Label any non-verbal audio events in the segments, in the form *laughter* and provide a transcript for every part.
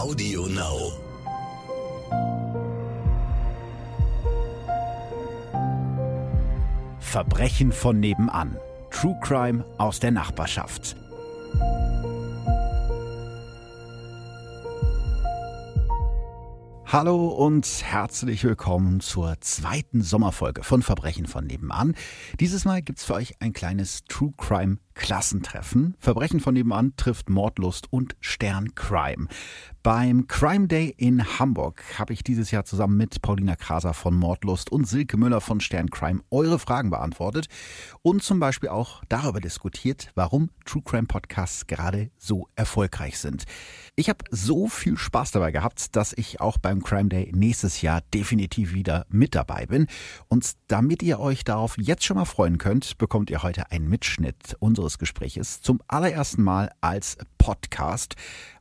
Audio Now. Verbrechen von nebenan. True Crime aus der Nachbarschaft. Hallo und herzlich willkommen zur zweiten Sommerfolge von Verbrechen von nebenan. Dieses Mal gibt's für euch ein kleines True Crime Klassentreffen. Verbrechen von nebenan trifft Mordlust und Stern Crime. Beim Crime Day in Hamburg habe ich dieses Jahr zusammen mit Paulina Kraser von Mordlust und Silke Müller von Stern Crime eure Fragen beantwortet und zum Beispiel auch darüber diskutiert, warum True Crime Podcasts gerade so erfolgreich sind. Ich habe so viel Spaß dabei gehabt, dass ich auch beim Crime Day nächstes Jahr definitiv wieder mit dabei bin. Und damit ihr euch darauf jetzt schon mal freuen könnt, bekommt ihr heute einen Mitschnitt unseres Gespräches zum allerersten Mal als Podcast.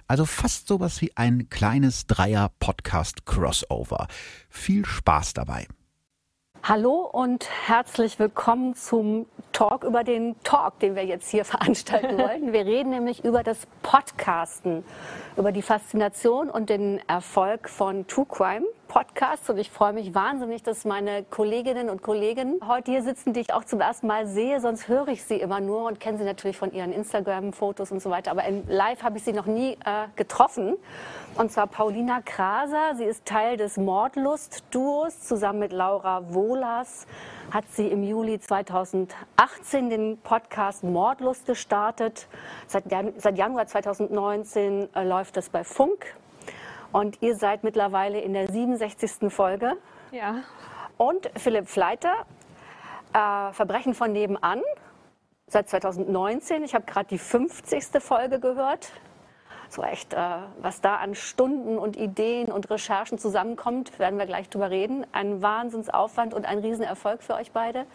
Also fast sowas wie ein kleines Dreier-Podcast-Crossover. Viel Spaß dabei. Hallo und herzlich willkommen zum Talk über den Talk, den wir jetzt hier *laughs* veranstalten wollen. Wir reden nämlich über das Podcasten, über die Faszination und den Erfolg von True Crime Podcasts. Und ich freue mich wahnsinnig, dass meine Kolleginnen und Kollegen heute hier sitzen, die ich auch zum ersten Mal sehe. Sonst höre ich sie immer nur und kenne sie natürlich von ihren Instagram-Fotos und so weiter. Aber live habe ich sie noch nie äh, getroffen. Und zwar Paulina Kraser. Sie ist Teil des Mordlust-Duos zusammen mit Laura Wohlers hat sie im Juli 2018 den Podcast Mordlust gestartet. Seit, seit Januar 2019 äh, läuft es bei Funk. Und ihr seid mittlerweile in der 67. Folge. Ja. Und Philipp Fleiter, äh, Verbrechen von nebenan, seit 2019. Ich habe gerade die 50. Folge gehört so echt, äh, was da an Stunden und Ideen und Recherchen zusammenkommt, werden wir gleich drüber reden. Ein Wahnsinnsaufwand und ein Riesenerfolg für euch beide.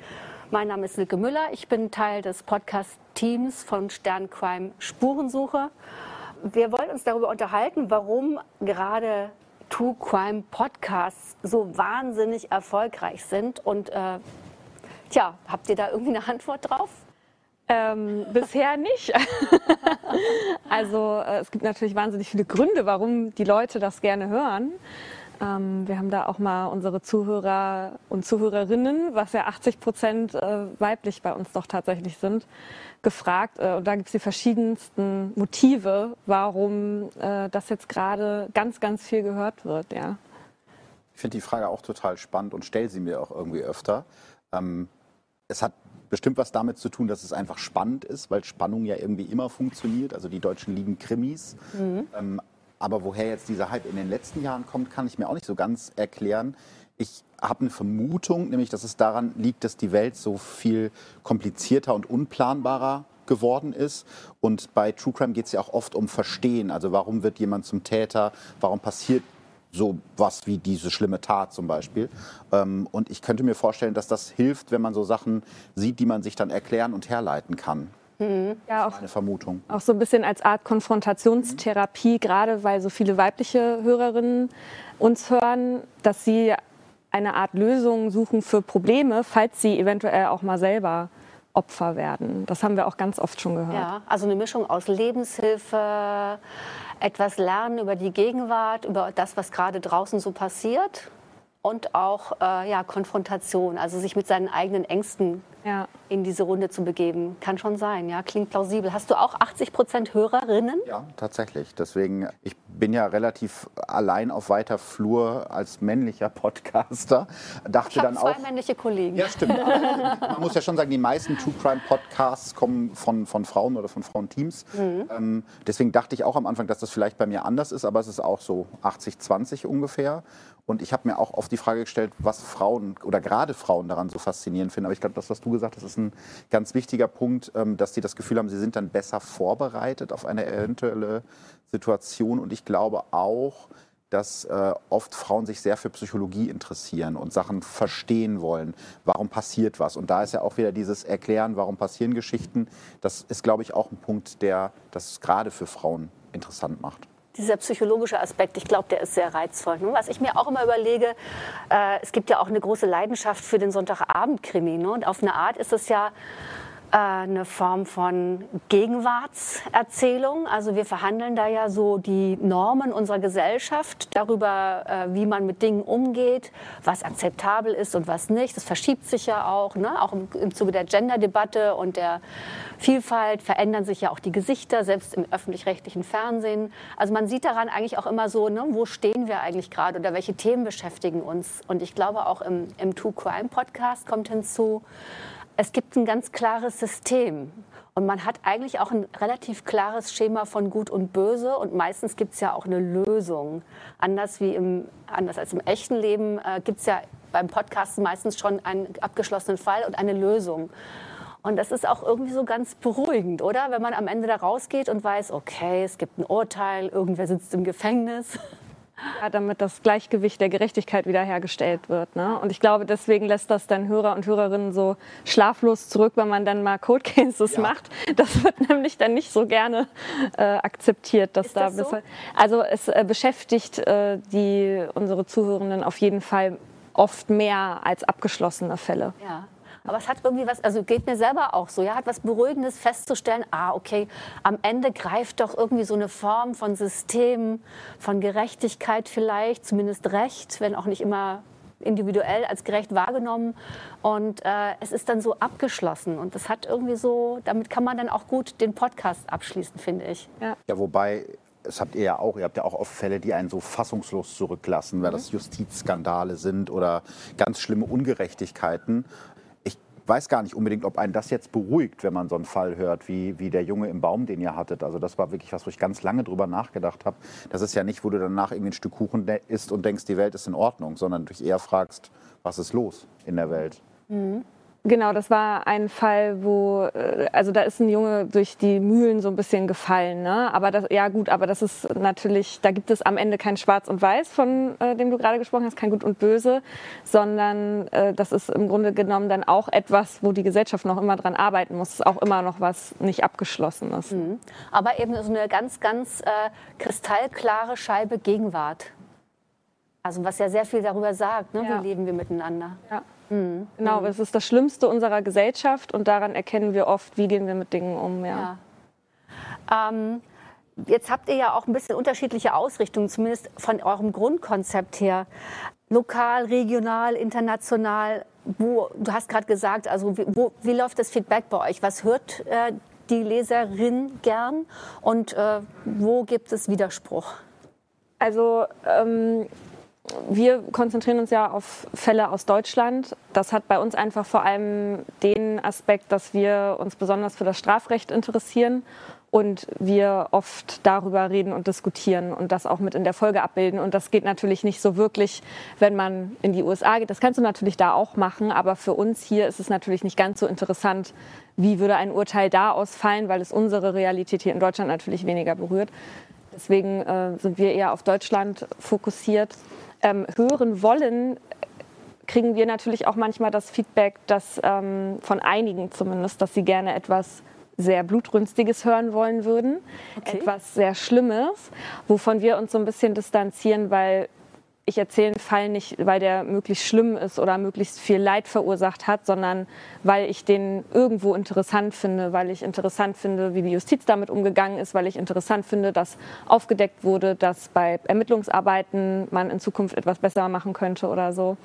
Mein Name ist Silke Müller. Ich bin Teil des Podcast-Teams von Sterncrime Spurensuche. Wir wollen uns darüber unterhalten, warum gerade True Crime Podcasts so wahnsinnig erfolgreich sind. Und äh, tja, habt ihr da irgendwie eine Antwort drauf? Ähm, bisher nicht. *laughs* also äh, es gibt natürlich wahnsinnig viele Gründe, warum die Leute das gerne hören. Ähm, wir haben da auch mal unsere Zuhörer und Zuhörerinnen, was ja 80 Prozent äh, weiblich bei uns doch tatsächlich sind, gefragt. Äh, und da gibt es die verschiedensten Motive, warum äh, das jetzt gerade ganz, ganz viel gehört wird. Ja. Ich finde die Frage auch total spannend und stelle sie mir auch irgendwie öfter. Ähm, es hat bestimmt was damit zu tun, dass es einfach spannend ist, weil Spannung ja irgendwie immer funktioniert. Also die Deutschen lieben Krimis. Mhm. Ähm, aber woher jetzt dieser Hype in den letzten Jahren kommt, kann ich mir auch nicht so ganz erklären. Ich habe eine Vermutung, nämlich dass es daran liegt, dass die Welt so viel komplizierter und unplanbarer geworden ist. Und bei True Crime geht es ja auch oft um Verstehen. Also warum wird jemand zum Täter? Warum passiert so was wie diese schlimme Tat zum Beispiel. Ähm, und ich könnte mir vorstellen, dass das hilft, wenn man so Sachen sieht, die man sich dann erklären und herleiten kann. Mhm. Ja, auch, eine Vermutung. Auch so ein bisschen als Art Konfrontationstherapie, mhm. gerade weil so viele weibliche Hörerinnen uns hören, dass sie eine Art Lösung suchen für Probleme, falls sie eventuell auch mal selber Opfer werden. Das haben wir auch ganz oft schon gehört. Ja, also eine Mischung aus Lebenshilfe, etwas lernen über die Gegenwart, über das, was gerade draußen so passiert und auch äh, ja, Konfrontation, also sich mit seinen eigenen Ängsten ja. in diese Runde zu begeben. Kann schon sein, ja, klingt plausibel. Hast du auch 80 Prozent Hörerinnen? Ja, tatsächlich. Deswegen, ich bin ja relativ allein auf weiter Flur als männlicher Podcaster. Dachte ich dann zwei auch, männliche Kollegen. Ja, stimmt. man muss ja schon sagen, die meisten True Crime Podcasts kommen von, von Frauen oder von Frauenteams. Mhm. Ähm, deswegen dachte ich auch am Anfang, dass das vielleicht bei mir anders ist, aber es ist auch so 80-20 ungefähr. Und ich habe mir auch oft die Frage gestellt, was Frauen oder gerade Frauen daran so faszinierend finden. Aber ich glaube, das, was du gesagt hast, ist ein ganz wichtiger Punkt, ähm, dass sie das Gefühl haben, sie sind dann besser vorbereitet auf eine eventuelle Situation. Und ich glaube auch, dass äh, oft Frauen sich sehr für Psychologie interessieren und Sachen verstehen wollen. Warum passiert was? Und da ist ja auch wieder dieses Erklären, warum passieren Geschichten. Das ist, glaube ich, auch ein Punkt, der das gerade für Frauen interessant macht dieser psychologische Aspekt, ich glaube, der ist sehr reizvoll. Ne? Was ich mir auch immer überlege, äh, es gibt ja auch eine große Leidenschaft für den Sonntagabend-Krimi. Ne? Und auf eine Art ist es ja eine Form von Gegenwartserzählung. Also wir verhandeln da ja so die Normen unserer Gesellschaft darüber, äh, wie man mit Dingen umgeht, was akzeptabel ist und was nicht. Das verschiebt sich ja auch, ne? auch im, Zuge der Gender-Debatte und der Vielfalt verändern sich ja auch die Gesichter, selbst im öffentlich-rechtlichen Fernsehen. Also man sieht daran eigentlich auch immer so, ne, wo stehen wir eigentlich gerade oder welche Themen beschäftigen uns. Und ich glaube auch im, im True Crime Podcast kommt hinzu, es gibt ein ganz klares System. Und man hat eigentlich auch ein relativ klares Schema von Gut und Böse und meistens gibt es ja auch eine Lösung. Anders, wie im, anders als im echten Leben äh, gibt es ja beim Podcast meistens schon einen abgeschlossenen Fall und eine Lösung. Und das ist auch irgendwie so ganz beruhigend, oder? Wenn man am Ende da rausgeht und weiß, okay, es gibt ein Urteil, irgendwer sitzt im Gefängnis. *laughs* Ja, damit das Gleichgewicht der Gerechtigkeit wiederhergestellt wird. Ne? Und ich glaube, deswegen lässt das dann Hörer und Hörerinnen so schlaflos zurück, wenn man dann mal Code Cases ja. macht. Das wird nämlich dann nicht so gerne äh, akzeptiert, dass Ist da das so? also es äh, beschäftigt äh, die unsere Zuhörenden auf jeden Fall oft mehr als abgeschlossene Fälle. Ja. Aber es hat irgendwie was, also geht mir selber auch so, ja, hat was Beruhigendes festzustellen, ah, okay, am Ende greift doch irgendwie so eine Form von System, von Gerechtigkeit vielleicht, zumindest Recht, wenn auch nicht immer individuell als gerecht wahrgenommen. Und äh, es ist dann so abgeschlossen. Und das hat irgendwie so, damit kann man dann auch gut den Podcast abschließen, finde ich. Ja, ja wobei das habt ihr ja auch, ihr habt ja auch oft Fälle, die einen so fassungslos zurücklassen, weil das Justizskandale sind oder ganz schlimme Ungerechtigkeiten weiß gar nicht unbedingt, ob einen das jetzt beruhigt, wenn man so einen Fall hört, wie, wie der Junge im Baum, den ihr hattet. Also das war wirklich was, wo ich ganz lange drüber nachgedacht habe. Das ist ja nicht, wo du danach irgendwie ein Stück Kuchen isst und denkst, die Welt ist in Ordnung, sondern dich eher fragst, was ist los in der Welt. Mhm. Genau, das war ein Fall, wo, äh, also da ist ein Junge durch die Mühlen so ein bisschen gefallen. Ne? Aber das, ja gut, aber das ist natürlich, da gibt es am Ende kein Schwarz und Weiß, von äh, dem du gerade gesprochen hast, kein Gut und Böse, sondern äh, das ist im Grunde genommen dann auch etwas, wo die Gesellschaft noch immer dran arbeiten muss. auch immer noch was nicht abgeschlossen ist. Mhm. Aber eben so eine ganz, ganz äh, kristallklare Scheibe Gegenwart. Also was ja sehr viel darüber sagt, ne? Ja. wie leben wir miteinander. Ja. Mhm. Genau, mhm. es ist das Schlimmste unserer Gesellschaft und daran erkennen wir oft, wie gehen wir mit Dingen um. Ja. ja. Ähm, jetzt habt ihr ja auch ein bisschen unterschiedliche Ausrichtungen, zumindest von eurem Grundkonzept her. Lokal, regional, international. Wo, du hast gerade gesagt, also wie, wo, wie läuft das Feedback bei euch? Was hört äh, die Leserin gern und äh, wo gibt es Widerspruch? Also ähm, wir konzentrieren uns ja auf Fälle aus Deutschland. Das hat bei uns einfach vor allem den Aspekt, dass wir uns besonders für das Strafrecht interessieren und wir oft darüber reden und diskutieren und das auch mit in der Folge abbilden. Und das geht natürlich nicht so wirklich, wenn man in die USA geht. Das kannst du natürlich da auch machen, aber für uns hier ist es natürlich nicht ganz so interessant, wie würde ein Urteil da ausfallen, weil es unsere Realität hier in Deutschland natürlich weniger berührt. Deswegen äh, sind wir eher auf Deutschland fokussiert ähm, hören wollen, kriegen wir natürlich auch manchmal das Feedback, dass ähm, von einigen zumindest, dass sie gerne etwas sehr blutrünstiges hören wollen würden, okay. etwas sehr Schlimmes, wovon wir uns so ein bisschen distanzieren, weil ich erzähle einen Fall nicht, weil der möglichst schlimm ist oder möglichst viel Leid verursacht hat, sondern weil ich den irgendwo interessant finde, weil ich interessant finde, wie die Justiz damit umgegangen ist, weil ich interessant finde, dass aufgedeckt wurde, dass bei Ermittlungsarbeiten man in Zukunft etwas besser machen könnte oder so.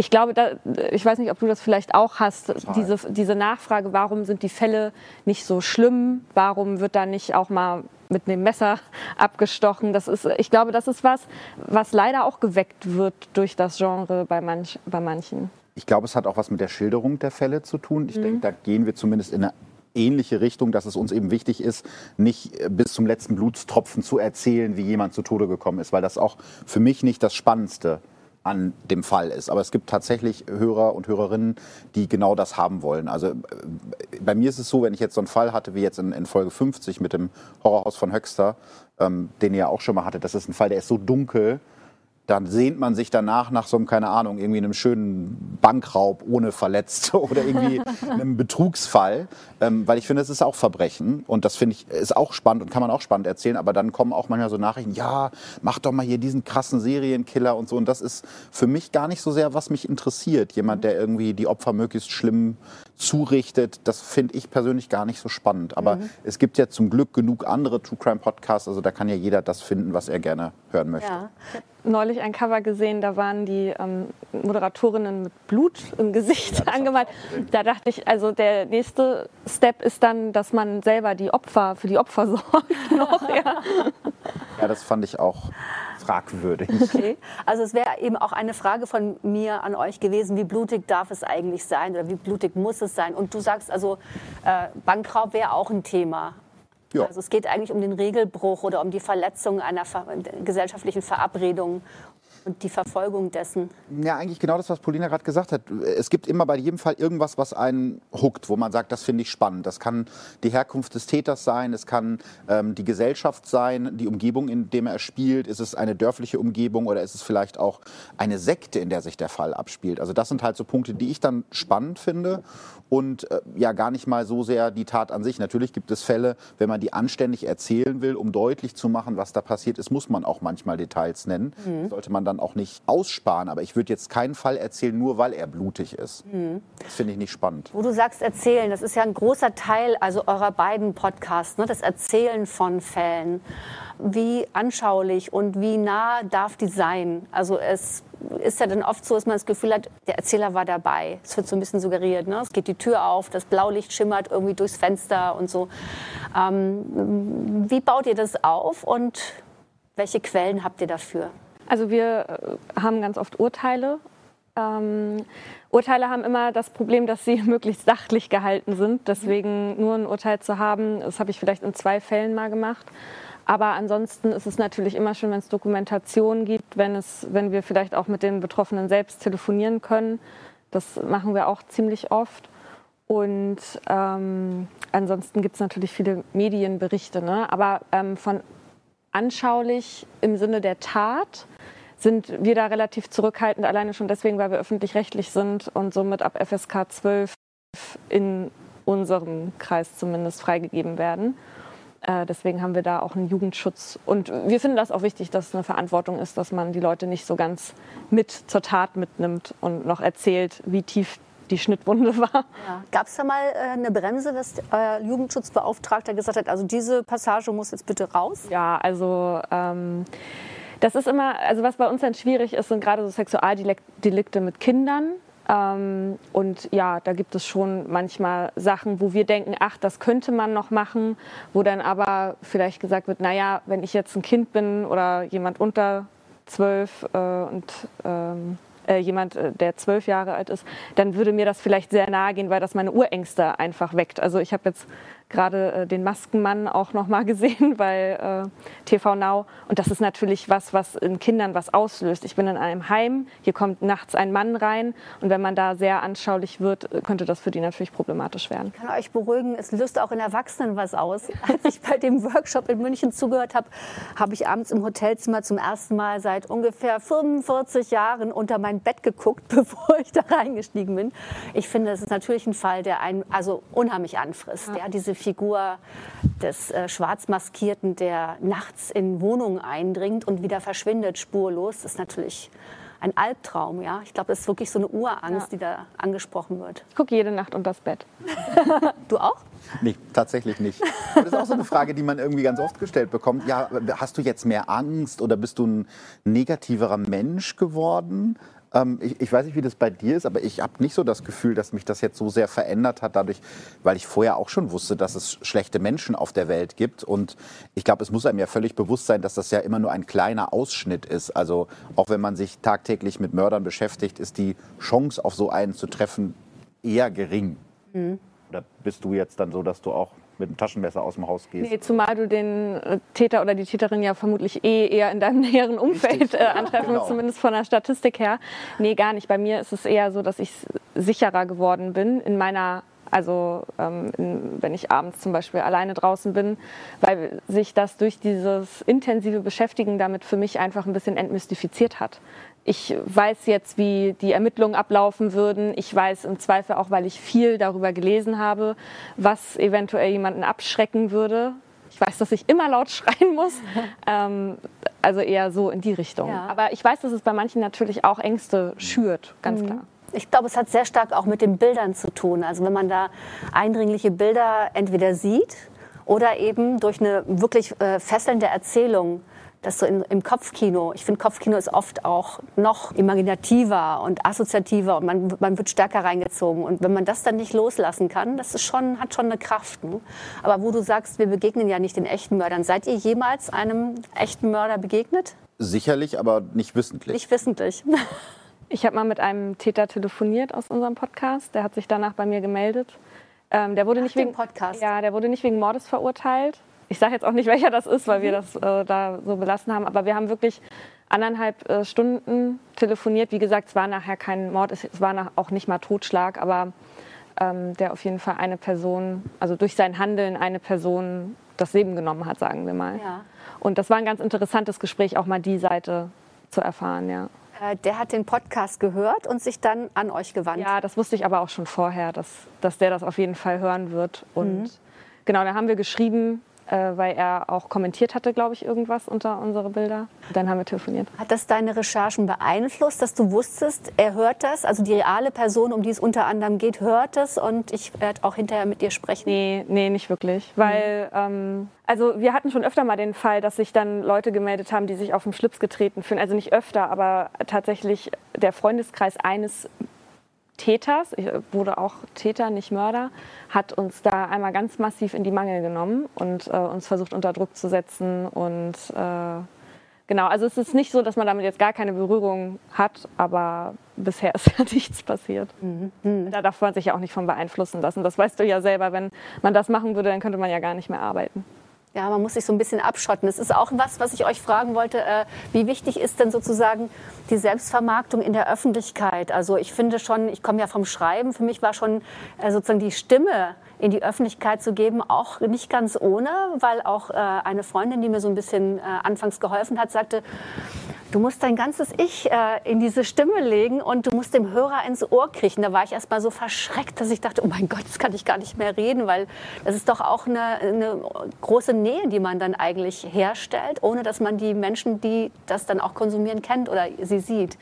Ich glaube, da, ich weiß nicht, ob du das vielleicht auch hast, diese, diese Nachfrage, warum sind die Fälle nicht so schlimm? Warum wird da nicht auch mal mit einem Messer *laughs* abgestochen. Das ist, ich glaube, das ist was, was leider auch geweckt wird durch das Genre bei, manch, bei manchen. Ich glaube, es hat auch was mit der Schilderung der Fälle zu tun. Ich mhm. denke, da gehen wir zumindest in eine ähnliche Richtung, dass es uns eben wichtig ist, nicht bis zum letzten Blutstropfen zu erzählen, wie jemand zu Tode gekommen ist, weil das auch für mich nicht das Spannendste ist an dem Fall ist. Aber es gibt tatsächlich Hörer und Hörerinnen, die genau das haben wollen. Also äh, bei mir ist es so, wenn ich jetzt so einen Fall hatte, wie jetzt in, in Folge 50 mit dem Horrorhaus von Höxter, ähm, den ihr ja auch schon mal hattet, das ist ein Fall, der ist so dunkel, dann sehnt man sich danach nach so einem, keine Ahnung, irgendwie einem schönen Bankraub ohne Verletzte *laughs* oder irgendwie *laughs* einem Betrugsfall. Ähm, weil ich finde, es ist auch Verbrechen und das finde ich ist auch spannend und kann man auch spannend erzählen. Aber dann kommen auch manchmal so Nachrichten, ja, mach doch mal hier diesen krassen Serienkiller und so. Und das ist für mich gar nicht so sehr, was mich interessiert. Jemand, der irgendwie die Opfer möglichst schlimm zurichtet, das finde ich persönlich gar nicht so spannend. Aber mhm. es gibt ja zum Glück genug andere True Crime Podcasts, also da kann ja jeder das finden, was er gerne hören möchte. Ja. Neulich ein Cover gesehen, da waren die ähm, Moderatorinnen mit Blut im Gesicht ja, angemalt. Da dachte ich, also der nächste Step ist dann, dass man selber die Opfer für die Opfer *laughs* sorgt. noch, ja. ja, das fand ich auch fragwürdig. Okay. Also es wäre eben auch eine Frage von mir an euch gewesen, wie blutig darf es eigentlich sein oder wie blutig muss es sein? Und du sagst also, äh, Bankraub wäre auch ein Thema. Ja. Also es geht eigentlich um den Regelbruch oder um die Verletzung einer gesellschaftlichen Verabredung und die Verfolgung dessen. Ja, eigentlich genau das, was Paulina gerade gesagt hat. Es gibt immer bei jedem Fall irgendwas, was einen huckt, wo man sagt, das finde ich spannend. Das kann die Herkunft des Täters sein, es kann ähm, die Gesellschaft sein, die Umgebung, in der er spielt. Ist es eine dörfliche Umgebung oder ist es vielleicht auch eine Sekte, in der sich der Fall abspielt? Also das sind halt so Punkte, die ich dann spannend finde und äh, ja gar nicht mal so sehr die Tat an sich. Natürlich gibt es Fälle, wenn man die anständig erzählen will, um deutlich zu machen, was da passiert ist, muss man auch manchmal Details nennen. Mhm. Sollte man dann auch nicht aussparen. Aber ich würde jetzt keinen Fall erzählen, nur weil er blutig ist. Mhm. Das finde ich nicht spannend. Wo du sagst erzählen, das ist ja ein großer Teil also eurer beiden Podcasts, ne? das Erzählen von Fällen. Wie anschaulich und wie nah darf die sein? Also es ist ja dann oft so, dass man das Gefühl hat, der Erzähler war dabei. Es wird so ein bisschen suggeriert. Ne? Es geht die Tür auf, das Blaulicht schimmert irgendwie durchs Fenster und so. Ähm, wie baut ihr das auf und welche Quellen habt ihr dafür? Also wir äh, haben ganz oft Urteile. Ähm, Urteile haben immer das Problem, dass sie *laughs* möglichst sachlich gehalten sind. Deswegen nur ein Urteil zu haben, das habe ich vielleicht in zwei Fällen mal gemacht. Aber ansonsten ist es natürlich immer schön, wenn es Dokumentationen gibt, wenn, es, wenn wir vielleicht auch mit den Betroffenen selbst telefonieren können. Das machen wir auch ziemlich oft. Und ähm, ansonsten gibt es natürlich viele Medienberichte. Ne? Aber ähm, von anschaulich im Sinne der Tat sind wir da relativ zurückhaltend, alleine schon deswegen, weil wir öffentlich-rechtlich sind und somit ab FSK 12 in unserem Kreis zumindest freigegeben werden. Äh, deswegen haben wir da auch einen Jugendschutz. Und wir finden das auch wichtig, dass es eine Verantwortung ist, dass man die Leute nicht so ganz mit zur Tat mitnimmt und noch erzählt, wie tief die Schnittwunde war. Ja. Gab es da mal äh, eine Bremse, dass euer Jugendschutzbeauftragter gesagt hat, also diese Passage muss jetzt bitte raus? Ja, also ähm, das ist immer, also was bei uns dann schwierig ist, sind gerade so Sexualdelikte mit Kindern. Ähm, und ja, da gibt es schon manchmal Sachen, wo wir denken, ach, das könnte man noch machen, wo dann aber vielleicht gesagt wird, naja, wenn ich jetzt ein Kind bin oder jemand unter zwölf äh, und ähm, äh, jemand, äh, der zwölf Jahre alt ist, dann würde mir das vielleicht sehr nahe gehen, weil das meine Urängste einfach weckt. Also ich habe jetzt gerade äh, den Maskenmann auch noch mal *laughs* gesehen bei äh, TV Now. Und das ist natürlich was, was in Kindern was auslöst. Ich bin in einem Heim, hier kommt nachts ein Mann rein und wenn man da sehr anschaulich wird, äh, könnte das für die natürlich problematisch werden. Ich kann euch beruhigen, es löst auch in Erwachsenen was aus. *laughs* Als ich bei dem Workshop in München zugehört habe, habe ich abends im Hotelzimmer zum ersten Mal seit ungefähr 45 Jahren unter mein Bett geguckt, *laughs* bevor ich da reingestiegen bin. Ich finde, es ist natürlich ein Fall, der einen also unheimlich anfrisst. Ja. ja diese Figur des äh, Schwarzmaskierten, der nachts in Wohnungen eindringt und wieder verschwindet spurlos, ist natürlich ein Albtraum. Ja? Ich glaube, das ist wirklich so eine Urangst, ja. die da angesprochen wird. Ich gucke jede Nacht unter das Bett. *laughs* du auch? Nee, tatsächlich nicht. Aber das ist auch so eine Frage, die man irgendwie ganz oft gestellt bekommt. Ja, hast du jetzt mehr Angst oder bist du ein negativerer Mensch geworden? Ähm, ich, ich, weiß nicht, wie das bei dir ist, aber ich habe nicht so das Gefühl, dass mich das jetzt so sehr verändert hat, dadurch, weil ich vorher auch schon wusste, dass es schlechte Menschen auf der Welt gibt. Und ich glaube, es muss einem ja völlig bewusst sein, dass das ja immer nur ein kleiner Ausschnitt ist. Also auch wenn man sich tagtäglich mit Mördern beschäftigt, ist die Chance, auf so einen zu treffen, eher gering. Mhm. Oder bist du jetzt dann so, dass du auch mit dem Taschenmesser aus dem Haus gehst. Nee, zumal du den äh, Täter oder die Täterin ja vermutlich eh eher in deinem *laughs* näheren Umfeld äh, antreffen genau. zumindest von der Statistik her. Nee, gar nicht. Bei mir ist es eher so, dass ich sicherer geworden bin in meiner Also ähm, wenn ich abends zum Beispiel alleine draußen bin, weil sich das durch dieses intensive Beschäftigen damit für mich einfach ein bisschen entmystifiziert hat. Ich weiß jetzt, wie die Ermittlungen ablaufen würden. Ich weiß im Zweifel auch, weil ich viel darüber gelesen habe, was eventuell jemanden abschrecken würde. Ich weiß, dass ich immer laut *laughs* schreien muss. ähm, also eher so in die Richtung. Ja. Aber ich weiß, dass es bei manchen natürlich auch Ängste schürt, ganz mhm. klar. Ich glaube, es hat sehr stark auch mit den Bildern zu tun. Also wenn man da eindringliche Bilder entweder sieht oder eben durch eine wirklich äh, fesselnde Erzählung, das so in, im Kopfkino, ich finde Kopfkino ist oft auch noch imaginativer und assoziativer und man, man wird stärker reingezogen. Und wenn man das dann nicht loslassen kann, das ist schon, hat schon eine Kraft. Ne? Aber wo du sagst, wir begegnen ja nicht den echten Mördern, seid ihr jemals einem echten Mörder begegnet? Sicherlich, aber nicht wissentlich. Nicht wissentlich. *laughs* Ich habe mal mit einem Täter telefoniert aus unserem Podcast. Der hat sich danach bei mir gemeldet. Ähm, der wurde Ach, nicht wegen Podcast. Ja, der wurde nicht wegen Mordes verurteilt. Ich sage jetzt auch nicht, *laughs* welcher das ist, weil mhm. wir das äh, da so belassen haben. Aber wir haben wirklich anderthalb äh, Stunden telefoniert. Wie gesagt, es war nachher kein Mord, es, es war nach, auch nicht mal Totschlag, aber ähm, der auf jeden Fall eine Person, also durch sein Handeln eine Person das Leben genommen hat, sagen wir mal. Ja. Und das war ein ganz interessantes Gespräch, auch mal die Seite zu erfahren, ja. Äh, der hat den Podcast gehört und sich dann an euch gewandt. Ja, das wusste ich aber auch schon vorher, dass, dass der das auf jeden Fall hören wird. Und mhm. genau, da haben wir geschrieben, weil er auch kommentiert hatte, glaube ich, irgendwas unter unsere Bilder. Dann haben wir telefoniert. Hat das deine Recherchen beeinflusst, dass du wusstest, er hört das? Also die reale Person, um die es unter anderem geht, hört es und ich werde auch hinterher mit dir sprechen? Nee, nee, nicht wirklich. Weil, mhm. ähm, also wir hatten schon öfter mal den Fall, dass sich dann Leute gemeldet haben, die sich auf den Schlips getreten fühlen. Also nicht öfter, aber tatsächlich der Freundeskreis eines Täters, ich wurde auch Täter, nicht Mörder, hat uns da einmal ganz massiv in die Mangel genommen und äh, uns versucht unter Druck zu setzen. Und äh, genau, also es ist nicht so, dass man damit jetzt gar keine Berührung hat, aber bisher *laughs* ist ja nichts passiert. Mhm. Mhm. Da darf man sich ja auch nicht von beeinflussen lassen. Das weißt du ja selber, wenn man das machen würde, dann könnte man ja gar nicht mehr arbeiten. Ja, man muss sich so ein bisschen abschotten. Das ist auch was, was ich euch fragen wollte. Äh, wie wichtig ist denn sozusagen die Selbstvermarktung in der Öffentlichkeit? Also ich finde schon, ich komme ja vom Schreiben, für mich war schon äh, sozusagen die Stimme in die Öffentlichkeit zu geben, auch nicht ganz ohne, weil auch äh, eine Freundin, die mir so ein bisschen anfangs geholfen hat, sagte, Du musst dein ganzes Ich äh, in diese Stimme legen und du musst dem Hörer ins Ohr kriechen. Da war ich erst mal so verschreckt, dass ich dachte, oh mein Gott, jetzt kann ich gar nicht mehr reden, weil das ist doch auch eine, eine große Nähe, die man dann eigentlich herstellt, ohne dass man die Menschen, die das dann auch konsumieren, kennt oder sie sieht.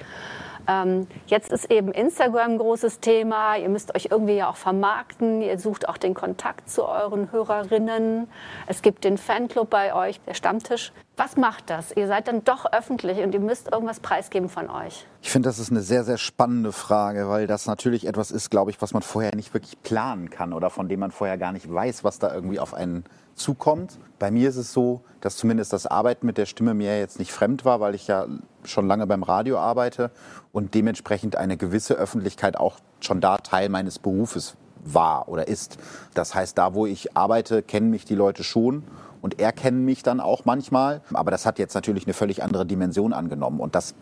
Ähm, jetzt ist eben Instagram ein großes Thema. Ihr müsst euch irgendwie ja auch vermarkten. Ihr sucht auch den Kontakt zu euren Hörerinnen. Es gibt den Fanclub bei euch, der Stammtisch. Was macht das? Ihr seid dann doch öffentlich und ihr müsst irgendwas preisgeben von euch. Ich finde, das ist eine sehr, sehr spannende Frage, weil das natürlich etwas ist, glaube ich, was man vorher nicht wirklich planen kann oder von dem man vorher gar nicht weiß, was da irgendwie auf einen zukommt. Bei mir ist es so, dass zumindest das Arbeiten mit der Stimme mir jetzt nicht fremd war, weil ich ja schon lange beim Radio arbeite und dementsprechend eine gewisse Öffentlichkeit auch schon da Teil meines Berufes war oder ist. Das heißt, da wo ich arbeite, kennen mich die Leute schon und erkennen mich dann auch manchmal. Aber das hat jetzt natürlich eine völlig andere Dimension angenommen und das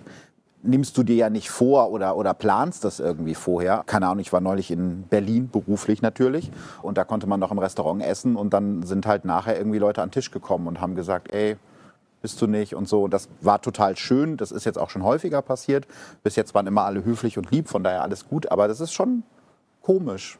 nimmst du dir ja nicht vor oder, oder planst das irgendwie vorher. Keine Ahnung, ich war neulich in Berlin, beruflich natürlich, und da konnte man noch im Restaurant essen und dann sind halt nachher irgendwie Leute an den Tisch gekommen und haben gesagt, ey, bist du nicht und so. Das war total schön. Das ist jetzt auch schon häufiger passiert. Bis jetzt waren immer alle höflich und lieb, von daher alles gut. Aber das ist schon komisch.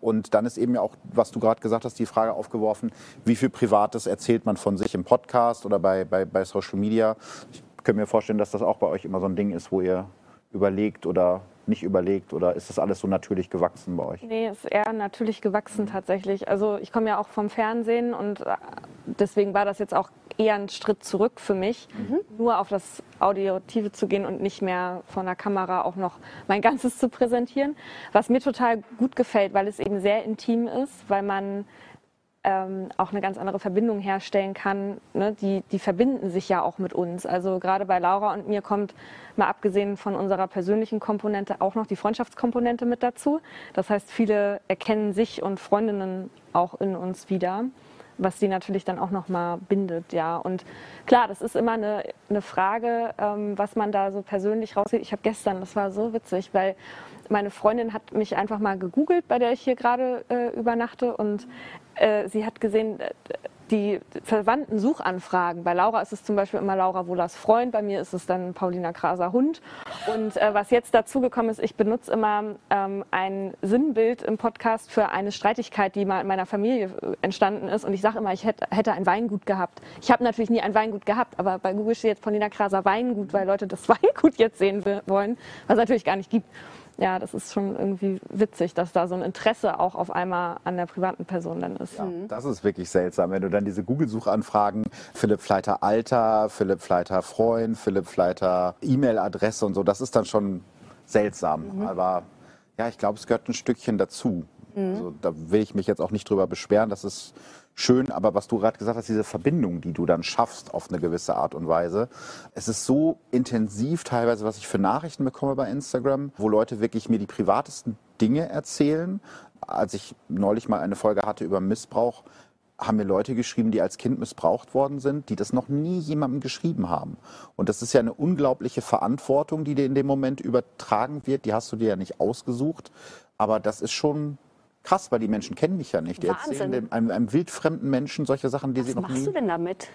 Und dann ist eben ja auch, was du gerade gesagt hast, die Frage aufgeworfen, wie viel Privates erzählt man von sich im Podcast oder bei, bei, bei Social Media. Ich könnte mir vorstellen, dass das auch bei euch immer so ein Ding ist, wo ihr überlegt oder nicht überlegt oder ist das alles so natürlich gewachsen bei euch? Nee, ist eher natürlich gewachsen tatsächlich. Also ich komme ja auch vom Fernsehen und äh, deswegen war das jetzt auch eher ein Schritt zurück für mich, mhm. nur auf das Audiotive zu gehen und nicht mehr von der Kamera auch noch mein Ganzes zu präsentieren. Was mir total gut gefällt, weil es eben sehr intim ist, weil man ähm, auch eine ganz andere Verbindung herstellen kann. Ne? Die, die verbinden sich ja auch mit uns. Also gerade bei Laura und mir kommt mal abgesehen von unserer persönlichen Komponente auch noch die Freundschaftskomponente mit dazu. Das heißt, viele erkennen sich und Freundinnen auch in uns wieder. was die natürlich dann auch nochmal bindet, ja. Und klar, das ist immer eine, eine Frage, ähm, was man da so persönlich raussieht. Ich habe gestern, das war so witzig, weil meine Freundin hat mich einfach mal gegoogelt, bei der ich hier gerade äh, übernachte und äh, sie hat gesehen, äh, die verwandten Suchanfragen. Bei Laura ist es zum Beispiel immer Laura Wohlers Freund, bei mir ist es dann Paulina Kraser Hund. Und äh, was jetzt dazugekommen ist, ich benutze immer ähm, ein Sinnbild im Podcast für eine Streitigkeit, die mal in meiner Familie äh, entstanden ist. Und ich sage immer, ich hätte, hätte ein Weingut gehabt. Ich habe natürlich nie ein Weingut gehabt, aber bei Google steht jetzt Paulina Kraser Weingut, weil Leute das *laughs* Weingut jetzt sehen wollen, was es natürlich gar nicht gibt ja, das ist schon irgendwie witzig, dass da so ein Interesse auch auf einmal an der privaten Person dann ist. Ja, das ist wirklich seltsam, wenn du dann diese Google-Suchanfragen, Philipp Fleiter Alter, Philipp Fleiter Freund, Philipp Fleiter E-Mail-Adresse und so, das ist dann schon seltsam. Mhm. Aber ja, ich glaube, es gehört ein Stückchen dazu. Mhm. Also, da will ich mich jetzt auch nicht drüber beschweren. Das ist schön, aber was du gerade gesagt hast, diese Verbindung, die du dann schaffst auf eine gewisse Art und Weise. Es ist so intensiv teilweise, was ich für Nachrichten bekomme bei Instagram, wo Leute wirklich mir die privatesten Dinge erzählen. Als ich neulich mal eine Folge hatte über Missbrauch, haben mir Leute geschrieben, die als Kind missbraucht worden sind, die das noch nie jemandem geschrieben haben. Und das ist ja eine unglaubliche Verantwortung, die dir in dem Moment übertragen wird. Die hast du dir ja nicht ausgesucht. Aber das ist schon krass, weil die Menschen kennen mich ja nicht. Die Wahnsinn. erzählen dem, einem, einem wildfremden Menschen solche Sachen, die Was sie noch nie... Was machst du denn damit?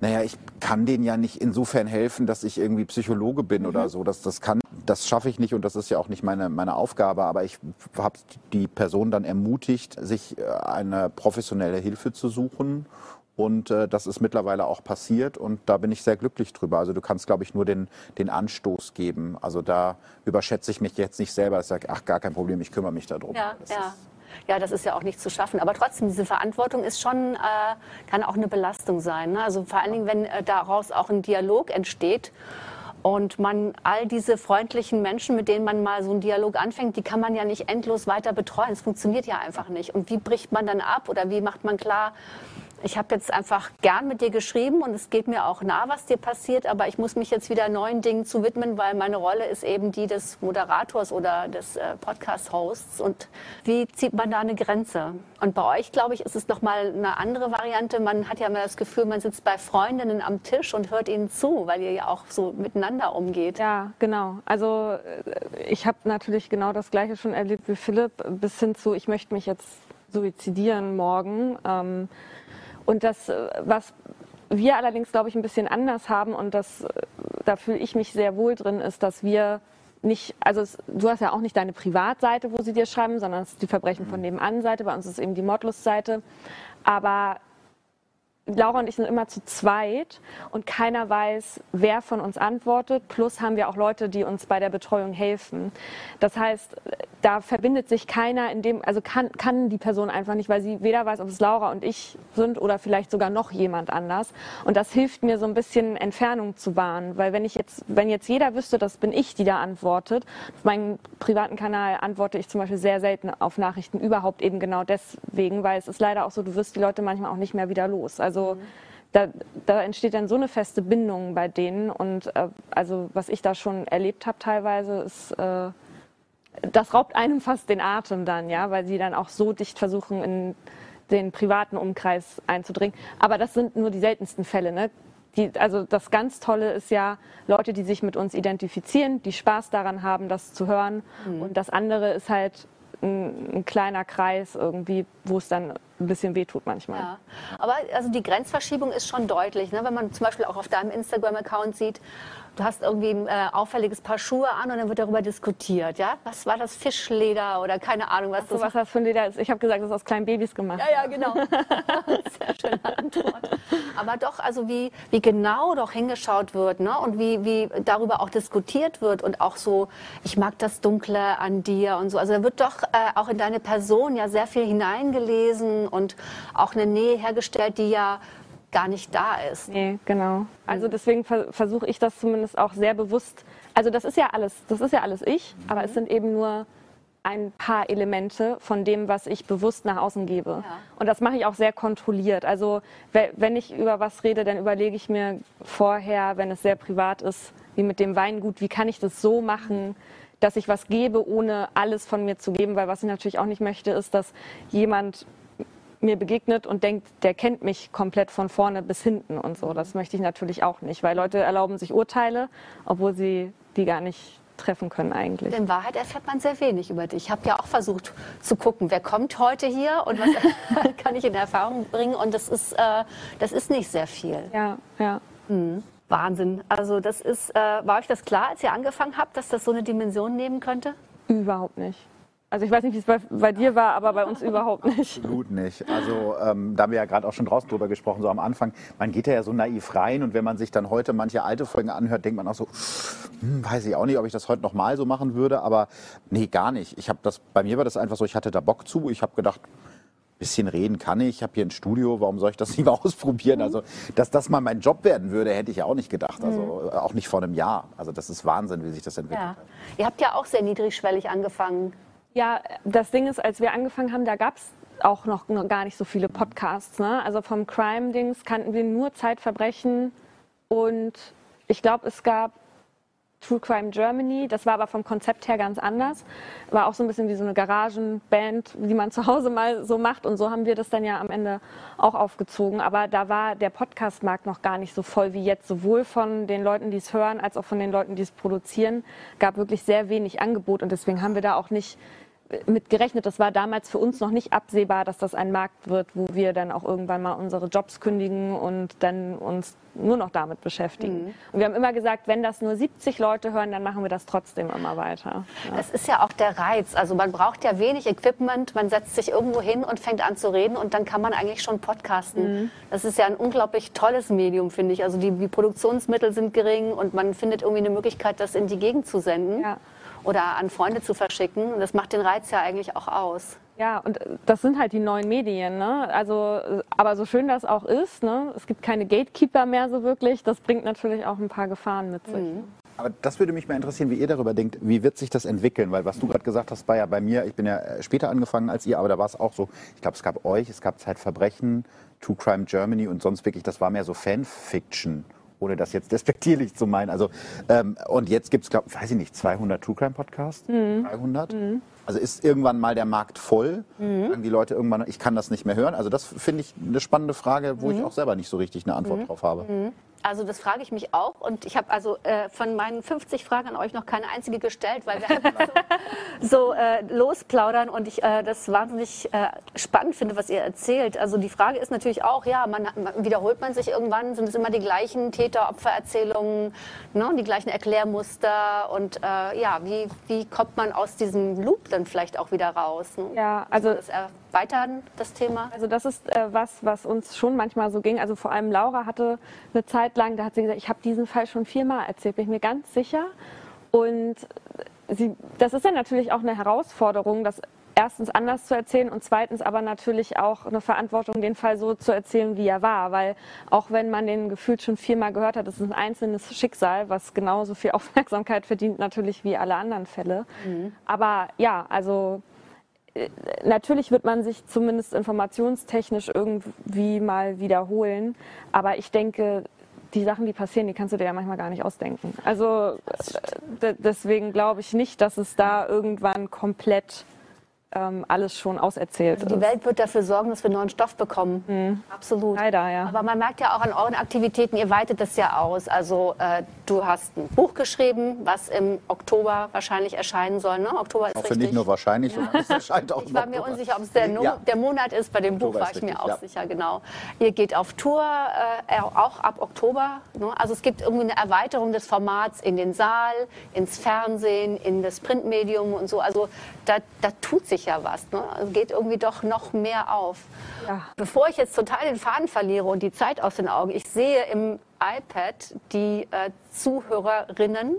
Naja, ich kann denen ja nicht insofern helfen, dass ich irgendwie Psychologe bin mhm. oder so. Das, das, kann, das schaffe ich nicht und das ist ja auch nicht meine, meine Aufgabe. Aber ich habe die Person dann ermutigt, sich äh, eine professionelle Hilfe zu suchen. Und äh, das ist mittlerweile auch passiert und da bin ich sehr glücklich drüber. Also du kannst, glaube ich, nur den, den Anstoß geben. Also da überschätze ich mich jetzt nicht selber. Ich sage, ach, gar kein Problem, ich kümmere mich darum. Ja, das ja. Ja, das ist ja auch nicht zu schaffen. Aber trotzdem, diese Verantwortung ist schon, äh, kann auch eine Belastung sein. Ne? Also vor allen Dingen, wenn äh, daraus auch ein Dialog entsteht und man all diese freundlichen Menschen, mit denen man mal so einen Dialog anfängt, die kann man ja nicht endlos weiter betreuen. Es funktioniert ja einfach nicht. Und wie bricht man dann ab oder wie macht man klar, ich habe jetzt einfach gern mit dir geschrieben und es geht mir auch nah, was dir passiert, aber ich muss mich jetzt wieder neuen Dingen zu widmen, weil meine Rolle ist eben die des Moderators oder des äh, Podcast-Hosts. Und wie zieht man da eine Grenze? Und bei euch, glaube ich, ist es nochmal eine andere Variante. Man hat ja immer das Gefühl, man sitzt bei Freundinnen am Tisch und hört ihnen zu, weil ihr ja auch so miteinander umgeht. Ja, genau. Also äh, ich habe natürlich genau das Gleiche schon erlebt wie Philipp, bis hin zu, ich möchte mich jetzt suizidieren morgen. Ähm, und das, äh, was wir allerdings, glaube ich, ein bisschen anders haben und das, äh, da fühle ich mich sehr wohl drin, ist, dass wir nicht, also es, du hast ja auch nicht deine Privatseite, wo sie dir schreiben, sondern es ist die Verbrechen von nebenan Seite. Bei uns ist eben die Mordlust-Seite. Aber Laura und ich sind immer zu zweit und keiner weiß, wer von uns antwortet. Plus haben wir auch Leute, die uns bei der Betreuung helfen. Das heißt, da verbindet sich keiner in dem, also kann, kann die Person einfach nicht, weil sie weder weiß, ob es Laura und ich sind oder vielleicht sogar noch jemand anders. Und das hilft mir so ein bisschen Entfernung zu wahren, weil wenn ich jetzt, wenn jetzt jeder wüsste, das bin ich, die da antwortet, auf meinem privaten Kanal antworte ich zum Beispiel sehr selten auf Nachrichten überhaupt eben genau deswegen, weil es ist leider auch so, du wirst die Leute manchmal auch nicht mehr wieder los. Also da, da, entsteht dann so eine feste Bindung bei denen. Und äh, also was ich da schon erlebt habe teilweise, ist, äh, das raubt einem fast den Atem dann, ja, weil sie dann auch so dicht versuchen, in den privaten Umkreis einzudringen. Aber das sind nur die seltensten Fälle. Ne? Die, also das ganz Tolle ist ja Leute, die sich mit uns identifizieren, die Spaß daran haben, das zu hören. Mhm. Und das andere ist halt ein, ein, kleiner Kreis irgendwie, wo es dann ein bisschen wehtut manchmal. Ja. Aber also die Grenzverschiebung ist schon deutlich. Ne? Wenn man zum Beispiel auch auf deinem Instagram-Account sieht, du hast irgendwie ein äh, auffälliges Paar Schuhe an und dann wird darüber diskutiert. Ja? Was war das? Fischleder oder keine Ahnung, was so, was das für ein Leder ist. Ich habe gesagt, das ist aus kleinen Babys gemacht. Ja, ja, genau. *laughs* Sehr schöne Antwort. Aber doch, also wie, wie genau doch hingeschaut wird ne? und wie, wie darüber auch diskutiert wird und auch so, ich mag das Dunkle an dir und so. Also da wird doch äh, auch in deine Person ja sehr viel hineingelesen und auch eine Nähe hergestellt, die ja gar nicht da ist. Nee, genau. Also deswegen versuche ich das zumindest auch sehr bewusst. Also das ist ja alles, das ist ja alles ich, mhm. aber es sind eben nur ein paar Elemente von dem, was ich bewusst nach außen gebe. Ja. Und das mache ich auch sehr kontrolliert. Also wenn ich über was rede, dann überlege ich mir vorher, wenn es sehr privat ist, wie mit dem Weingut, wie kann ich das so machen, dass ich was gebe, ohne alles von mir zu geben. Weil was ich natürlich auch nicht möchte, ist, dass jemand mir begegnet und denkt, der kennt mich komplett von vorne bis hinten und so. Das möchte ich natürlich auch nicht, weil Leute erlauben sich Urteile, obwohl sie die gar nicht treffen können eigentlich. In Wahrheit erfährt man sehr wenig über dich. Ich habe ja auch versucht zu gucken, wer kommt heute hier und was *laughs* kann ich in Erfahrung bringen. Und das ist, äh, das ist nicht sehr viel. Ja, ja. Mhm. Wahnsinn. Also das ist, äh, war euch das klar, als ihr angefangen habt, dass das so eine Dimension nehmen könnte? Überhaupt nicht. Also ich weiß nicht, wie es bei, bei, dir war, aber bei uns überhaupt nicht. Absolut nicht. Also ähm, da haben wir ja gerade auch schon draußen drüber gesprochen, so am Anfang. Man geht ja so naiv rein und wenn man sich dann heute manche alte Folgen anhört, denkt man auch so, hm, weiß ich auch nicht, ob ich das heute noch mal so machen würde, aber nee, gar nicht. Ich habe das, bei mir war das einfach so, ich hatte da Bock zu. Ich habe gedacht, bisschen reden kann ich. Ich habe hier ein Studio, warum soll ich das *laughs* nicht mal ausprobieren? Also, dass das mal mein Job werden würde, hätte ich ja auch nicht gedacht. Also, Mhm. auch nicht vor einem Jahr. Also, das ist Wahnsinn, wie sich das entwickelt Ja. hat. Ihr habt ja auch sehr niedrigschwellig angefangen. Ja, das Ding ist, als wir angefangen haben, da gab es auch noch, gar nicht so viele Podcasts. Ne? Also vom Crime-Dings kannten wir nur Zeitverbrechen und ich glaube, es gab True Crime Germany. Das war aber vom Konzept her ganz anders. War auch so ein bisschen wie so eine Garagenband, die man zu Hause mal so macht. Und so haben wir das dann ja am Ende auch aufgezogen. Aber da war der Podcast-Markt noch gar nicht so voll wie jetzt. Sowohl von den Leuten, die es hören, als auch von den Leuten, die es produzieren. Gab wirklich sehr wenig Angebot. Und deswegen haben wir da auch nicht mit gerechnet. Das war damals für uns noch nicht absehbar, dass das ein Markt wird, wo wir dann auch irgendwann mal unsere Jobs kündigen und dann uns nur noch damit beschäftigen. Und wir haben immer gesagt, wenn das nur 70 Leute hören, dann machen wir das trotzdem immer weiter. Ja. Das ist ja auch der Reiz. Also man braucht ja wenig Equipment, man setzt sich irgendwo hin und fängt an zu reden und dann kann man eigentlich schon podcasten. Das ist ja ein unglaublich tolles Medium, finde ich. Also die, die Produktionsmittel sind gering und man findet irgendwie eine Möglichkeit, das in die Gegend zu senden Ja. Oder an Freunde zu verschicken. Das macht den Reiz ja eigentlich auch aus. Ja, und äh, das sind halt die neuen Medien. Ne? Also, äh, aber so schön das auch ist, ne? es gibt keine Gatekeeper mehr so wirklich. Das bringt natürlich auch ein paar Gefahren mit sich. Aber das würde mich mal interessieren, wie ihr darüber denkt. Wie wird sich das entwickeln? Weil was du gerade gesagt hast, war ja bei mir, ich bin ja äh, später angefangen als ihr, aber da war es auch so. Ich glaube, es gab euch, es gab Zeitverbrechen, True Crime Germany und sonst wirklich, das war mehr so Fanfiction. Ohne das jetzt *laughs* despektierlich zu meinen. Also, ähm, und jetzt gibt es, glaube weiß ich nicht, 200 True Crime Podcasts? 300? Also ist irgendwann mal der Markt voll? Sagen die Leute irgendwann, ich kann das nicht mehr hören? Also das finde ich eine spannende Frage, wo ich auch selber nicht so richtig eine Antwort drauf habe. Also das frage ich mich auch und ich habe also äh, von meinen 50 Fragen an euch noch keine einzige gestellt, weil wir einfach so, *laughs* so äh, losplaudern und ich äh, das wahnsinnig äh, spannend finde, was ihr erzählt. Also die Frage ist natürlich auch, ja, man, man wiederholt man sich irgendwann, sind es immer die gleichen Täter-Opfer-Erzählungen, ne, die gleichen Erklärmuster und äh, ja, wie, wie kommt man aus diesem Loop dann vielleicht auch wieder raus? Ne? Ja, also das erweitern, das Thema. Also das ist äh, was, was uns schon manchmal so ging. Also vor allem Laura hatte eine Zeit lang, da hat sie gesagt, ich habe diesen Fall schon viermal erzählt, bin ich mir ganz sicher. Und sie, das ist dann natürlich auch eine Herausforderung, das erstens anders zu erzählen und zweitens aber natürlich auch eine Verantwortung, den Fall so zu erzählen, wie er war. Weil auch wenn man den gefühlt schon viermal gehört hat, ist es ein einzelnes Schicksal, was genauso viel *laughs* Aufmerksamkeit verdient natürlich wie alle anderen Fälle. Aber ja, also natürlich wird man sich zumindest informationstechnisch irgendwie mal wiederholen. Aber ich denke, die Sachen, die passieren, die kannst du dir ja manchmal gar nicht ausdenken. Also äh, deswegen glaube ich nicht, dass es da irgendwann komplett ähm, alles schon auserzählt Also die ist. Welt wird dafür sorgen, dass wir neuen Stoff bekommen. Absolut. Leider, ja. Aber man merkt ja auch an euren Aktivitäten, ihr weitet das ja aus. Also äh, du hast ein Buch geschrieben, was im Oktober wahrscheinlich erscheinen soll. Ne? Oktober ist Auch richtig. für nicht nur wahrscheinlich, sondern es erscheint auch Ich war mir unsicher, ob es der, No- Ja. der Monat ist. Bei dem Buch Oktober war ist ich mir auch ja. sicher, genau. Ihr geht auf Tour, äh, auch ab Oktober. Ne? Also es gibt irgendwie eine Erweiterung des Formats in den Saal, ins Fernsehen, in das Printmedium und so. Also da, da tut sich ja was. Ne? Also geht irgendwie doch noch mehr auf. Ja. Bevor ich jetzt total den Faden verliere und die Zeit aus den Augen, ich sehe im iPad die äh, Zuhörerinnen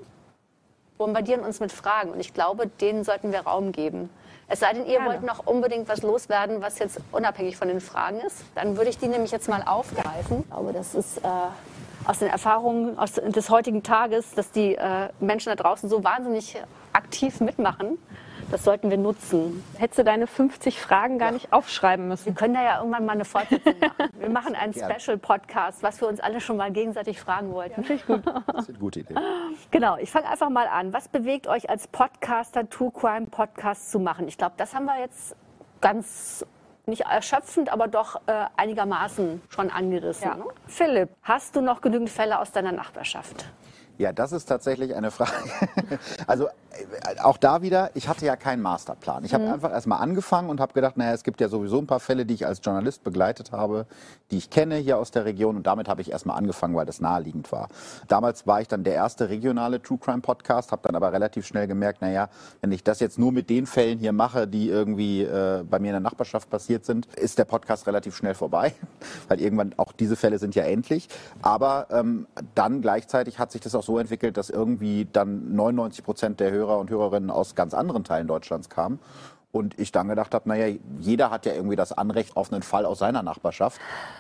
bombardieren uns mit Fragen und ich glaube, denen sollten wir Raum geben. Es sei denn, ihr Gerne. wollt noch unbedingt was loswerden, was jetzt unabhängig von den Fragen ist. Dann würde ich die nämlich jetzt mal aufgreifen. Ich glaube, das ist äh, aus den Erfahrungen aus, des heutigen Tages, dass die äh, Menschen da draußen so wahnsinnig aktiv mitmachen. Das sollten wir nutzen. Hättest du deine 50 Fragen gar nicht aufschreiben müssen. Wir können da ja irgendwann mal eine Fortsetzung *laughs* machen. Wir machen einen. Special-Podcast, was wir uns alle schon mal gegenseitig fragen wollten. Das ist eine gute Idee. Genau, ich fange einfach mal an. Was bewegt euch als Podcaster, True Crime Podcast zu machen? Ich glaube, das haben wir jetzt ganz nicht erschöpfend, aber doch äh, einigermaßen schon angerissen. Ja. Ne? Philipp, hast du noch genügend Fälle aus deiner Nachbarschaft? Ja, das ist tatsächlich eine Frage. *laughs* Also äh, auch da wieder, ich hatte ja keinen Masterplan. Ich habe einfach erstmal angefangen und habe gedacht, naja, es gibt ja sowieso ein paar Fälle, die ich als Journalist begleitet habe, die ich kenne hier aus der Region und damit habe ich erstmal angefangen, weil das naheliegend war. Damals war ich dann der erste regionale True Crime Podcast, habe dann aber relativ schnell gemerkt, naja, wenn ich das jetzt nur mit den Fällen hier mache, die irgendwie äh, bei mir in der Nachbarschaft passiert sind, ist der Podcast relativ schnell vorbei, *laughs* weil irgendwann auch diese Fälle sind ja endlich. Aber ähm, dann gleichzeitig hat sich das auch so entwickelt, dass irgendwie dann 99 Prozent der Hörer und Hörerinnen aus ganz anderen Teilen Deutschlands kamen. Und ich dann gedacht habe, naja, jeder hat ja irgendwie das Anrecht auf einen Fall aus seiner Nachbarschaft.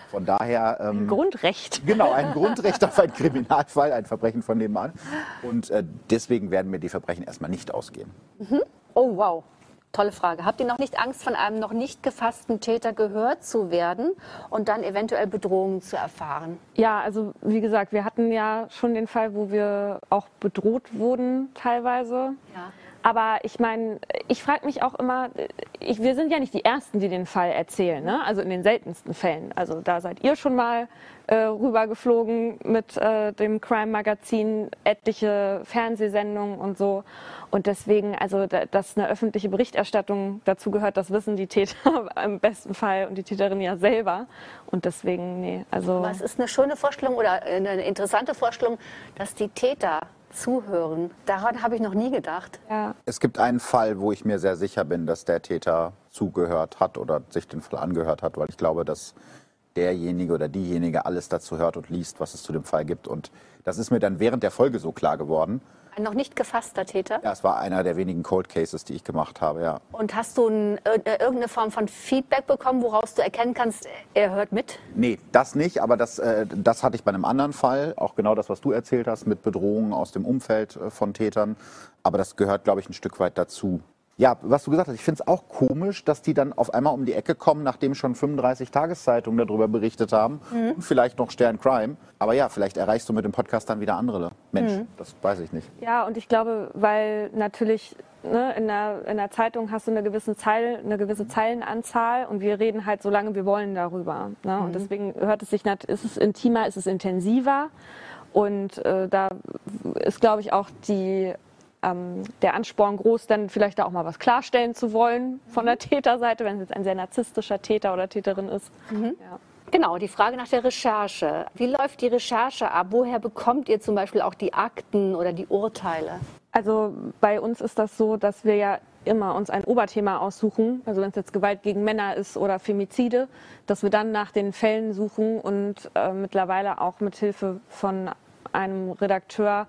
Von daher. Ähm, Grundrecht. *laughs* Genau, ein Grundrecht auf einen Kriminalfall, ein Verbrechen von nebenan. Und äh, deswegen werden mir die Verbrechen erstmal nicht ausgehen. Oh, wow. Tolle Frage. Habt ihr noch nicht Angst, von einem noch nicht gefassten Täter gehört zu werden und dann eventuell Bedrohungen zu erfahren? Ja, also wie gesagt, wir hatten ja schon den Fall, wo wir auch bedroht wurden teilweise. Ja. Aber ich meine, ich frage mich auch immer, ich, wir sind ja nicht die Ersten, die den Fall erzählen, ne? also in den seltensten Fällen. Also da seid ihr schon mal äh, rübergeflogen mit äh, dem Crime-Magazin, etliche Fernsehsendungen und so. Und deswegen, also da, dass eine öffentliche Berichterstattung dazu gehört, das wissen die Täter *laughs* im besten Fall und die Täterin ja selber. Und deswegen, nee, also... Aber ist eine schöne Vorstellung oder eine interessante Vorstellung, dass die Täter zuhören. Daran habe ich noch nie gedacht. Ja. Es gibt einen Fall, wo ich mir sehr sicher bin, dass der Täter zugehört hat oder sich den Fall angehört hat, weil ich glaube, dass derjenige oder diejenige alles dazu hört und liest, was es zu dem Fall gibt. Und das ist mir dann während der Folge so klar geworden. Ein noch nicht gefasster Täter. Ja, es war einer der wenigen Cold Cases, die ich gemacht habe, ja. Und hast du ein, ir- irgendeine Form von Feedback bekommen, woraus du erkennen kannst, er hört mit? Nee, das nicht, aber das, äh, das hatte ich bei einem anderen Fall. Auch genau das, was du erzählt hast, mit Bedrohungen aus dem Umfeld äh, von Tätern. Aber das gehört, glaube ich, ein Stück weit dazu. Ja, was du gesagt hast, ich finde es auch komisch, dass die dann auf einmal um die Ecke kommen, nachdem schon 35 Tageszeitungen darüber berichtet haben. Und vielleicht noch Stern Crime. Aber ja, vielleicht erreichst du mit dem Podcast dann wieder andere Menschen. Das weiß ich nicht. Ja, und ich glaube, weil natürlich ne, in, der, in der Zeitung hast du eine gewisse, Zeil, eine gewisse Zeilenanzahl und wir reden halt so lange wir wollen darüber. Ne? Und deswegen hört es sich, ist es intimer, ist es intensiver. Und äh, da ist, glaube ich, auch die, ähm, der Ansporn groß, dann vielleicht da auch mal was klarstellen zu wollen von der Täterseite, wenn es jetzt ein sehr narzisstischer Täter oder Täterin ist. Ja. Genau, die Frage nach der Recherche. Wie läuft die Recherche ab? Woher bekommt ihr zum Beispiel auch die Akten oder die Urteile? Also bei uns ist das so, dass wir ja immer uns ein Oberthema aussuchen, also wenn es jetzt Gewalt gegen Männer ist oder Femizide, dass wir dann nach den Fällen suchen und äh, mittlerweile auch mit Hilfe von einem Redakteur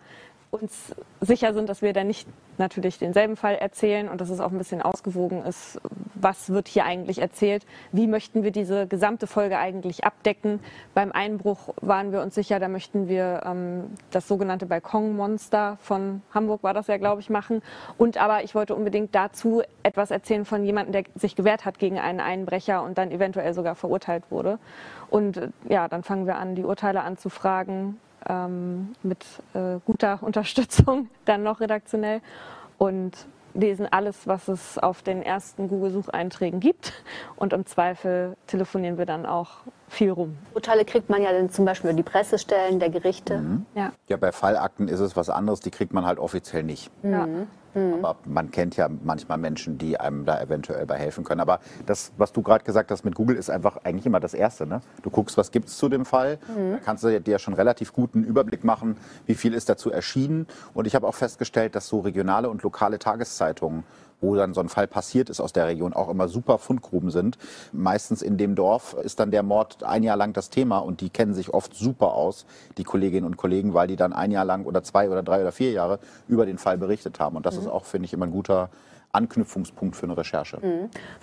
uns sicher sind, dass wir dann nicht natürlich denselben Fall erzählen und dass es auch ein bisschen ausgewogen ist, was wird hier eigentlich erzählt, wie möchten wir diese gesamte Folge eigentlich abdecken. Beim Einbruch waren wir uns sicher, da möchten wir ähm, das sogenannte Balkonmonster von Hamburg war das ja, glaube ich, machen. Und aber ich wollte unbedingt dazu etwas erzählen von jemandem, der sich gewehrt hat gegen einen Einbrecher und dann eventuell sogar verurteilt wurde. Und äh, ja, dann fangen wir an, die Urteile anzufragen ähm, mit äh, guter *laughs* Unterstützung, dann noch redaktionell und lesen alles, was es auf den ersten Google-Sucheinträgen gibt. Und im Zweifel telefonieren wir dann auch viel rum. Urteile kriegt man ja dann zum Beispiel über die Pressestellen der Gerichte. Ja. Ja, bei Fallakten ist es was anderes, die kriegt man halt offiziell nicht. Ja. Aber man kennt ja manchmal Menschen, die einem da eventuell bei helfen können. Aber das, was du gerade gesagt hast mit Google, ist einfach eigentlich immer das Erste. Ne? Du guckst, was gibt es zu dem Fall. Da kannst du dir ja schon relativ guten Überblick machen, wie viel ist dazu erschienen. Und ich habe auch festgestellt, dass so regionale und lokale Tageszeitungen wo dann so ein Fall passiert ist aus der Region, auch immer super Fundgruben sind. Meistens in dem Dorf ist dann der Mord ein Jahr lang das Thema und die kennen sich oft super aus, die Kolleginnen und Kollegen, weil die dann ein Jahr lang oder zwei oder drei oder vier Jahre über den Fall berichtet haben. Und das ist auch, finde ich, immer ein guter Anknüpfungspunkt für eine Recherche.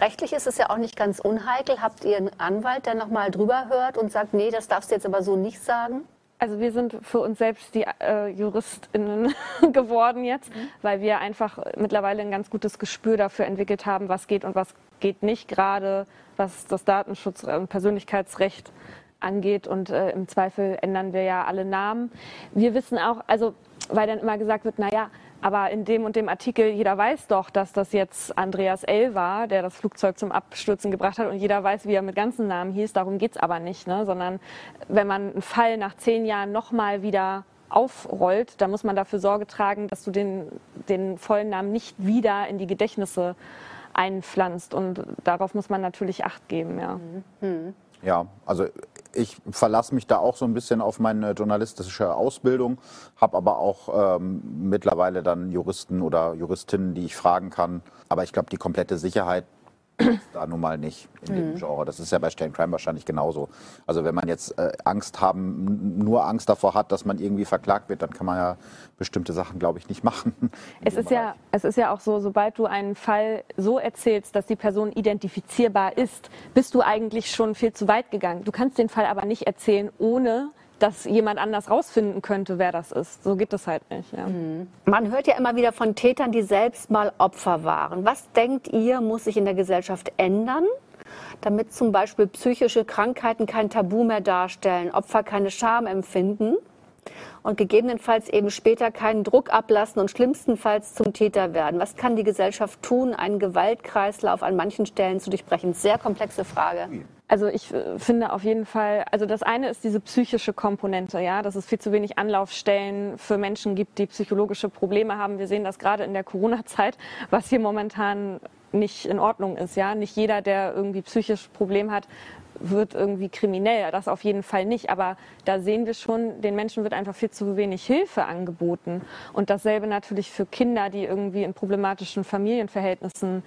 Rechtlich ist es ja auch nicht ganz unheikel. Habt ihr einen Anwalt, der nochmal drüber hört und sagt, nee, das darfst du jetzt aber so nicht sagen? Also wir sind für uns selbst die äh, JuristInnen *laughs* geworden jetzt, weil wir einfach mittlerweile ein ganz gutes Gespür dafür entwickelt haben, was geht und was geht nicht, gerade was das Datenschutz- und Persönlichkeitsrecht angeht. Und äh, im Zweifel ändern wir ja alle Namen. Wir wissen auch, also weil dann immer gesagt wird, naja, aber in dem und dem Artikel, jeder weiß doch, dass das jetzt Andreas L. war, der das Flugzeug zum Abstürzen gebracht hat und jeder weiß, wie er mit ganzen Namen hieß. Darum geht es aber nicht, ne? sondern wenn man einen Fall nach zehn Jahren nochmal wieder aufrollt, dann muss man dafür Sorge tragen, dass du den, den vollen Namen nicht wieder in die Gedächtnisse einpflanzt. Und darauf muss man natürlich Acht geben. Ja, mhm. Ja also ich verlasse mich da auch so ein bisschen auf meine journalistische Ausbildung, habe aber auch ähm, mittlerweile dann Juristen oder Juristinnen, die ich fragen kann. Aber ich glaube, die komplette Sicherheit da nun mal nicht in dem mhm. Genre. Das ist ja bei Stern Crime wahrscheinlich genauso. Also wenn man jetzt äh, Angst haben, nur Angst davor hat, dass man irgendwie verklagt wird, dann kann man ja bestimmte Sachen, glaube ich, nicht machen. *laughs* Es ist, ja, es ist ja auch so, sobald du einen Fall so erzählst, dass die Person identifizierbar ist, bist du eigentlich schon viel zu weit gegangen. Du kannst den Fall aber nicht erzählen, ohne dass jemand anders rausfinden könnte, wer das ist. So geht das halt nicht. Ja. Mhm. Man hört ja immer wieder von Tätern, die selbst mal Opfer waren. Was denkt ihr, muss sich in der Gesellschaft ändern, damit zum Beispiel psychische Krankheiten kein Tabu mehr darstellen, Opfer keine Scham empfinden? und gegebenenfalls eben später keinen Druck ablassen und schlimmstenfalls zum Täter werden. Was kann die Gesellschaft tun, einen Gewaltkreislauf an manchen Stellen zu durchbrechen? Sehr komplexe Frage. Also ich äh, finde auf jeden Fall, also das eine ist diese psychische Komponente, ja, dass es viel zu wenig Anlaufstellen für Menschen gibt, die psychologische Probleme haben. Wir sehen das gerade in der Corona-Zeit, was hier momentan nicht in Ordnung ist, ja. Nicht jeder, der irgendwie psychisch Problem hat, wird irgendwie kriminell. Das auf jeden Fall nicht. Aber da sehen wir schon, den Menschen wird einfach viel zu wenig Hilfe angeboten. Und dasselbe natürlich für Kinder, die irgendwie in problematischen Familienverhältnissen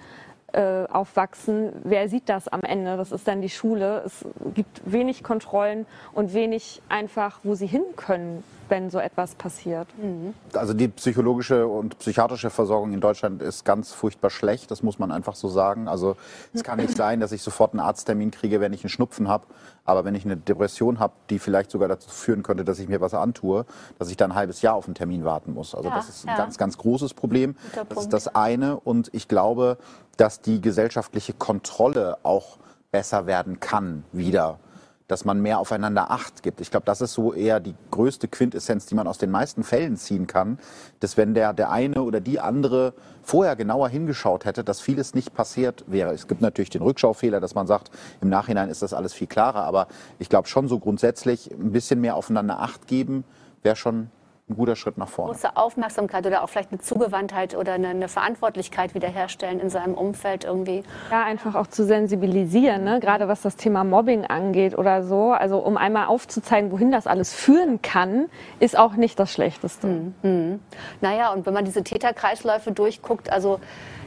äh, aufwachsen. Wer sieht das am Ende? Das ist dann die Schule. Es gibt wenig Kontrollen und wenig einfach, wo sie hin können wenn so etwas passiert. Mhm. Also die psychologische und psychiatrische Versorgung in Deutschland ist ganz furchtbar schlecht, das muss man einfach so sagen. Also es kann nicht sein, dass ich sofort einen Arzttermin kriege, wenn ich einen Schnupfen habe, aber wenn ich eine Depression habe, die vielleicht sogar dazu führen könnte, dass ich mir was antue, dass ich dann ein halbes Jahr auf einen Termin warten muss. Also ja, das ist ein ja. ganz, ganz großes Problem. Das ist das eine und ich glaube, dass die gesellschaftliche Kontrolle auch besser werden kann wieder dass man mehr aufeinander Acht gibt. Ich glaube, das ist so eher die größte Quintessenz, die man aus den meisten Fällen ziehen kann, dass wenn der, der eine oder die andere vorher genauer hingeschaut hätte, dass vieles nicht passiert wäre. Es gibt natürlich den Rückschaufehler, dass man sagt, im Nachhinein ist das alles viel klarer, aber ich glaube schon so grundsätzlich ein bisschen mehr aufeinander Acht geben, wäre schon ein guter Schritt nach vorne. Große Aufmerksamkeit oder auch vielleicht eine Zugewandtheit oder eine, eine, Verantwortlichkeit wiederherstellen in seinem Umfeld irgendwie. Ja, einfach auch zu sensibilisieren, ne? gerade was das Thema Mobbing angeht oder so. Also um einmal aufzuzeigen, wohin das alles führen kann, ist auch nicht das Schlechteste. Mhm. Naja, und wenn man diese Täterkreisläufe durchguckt, also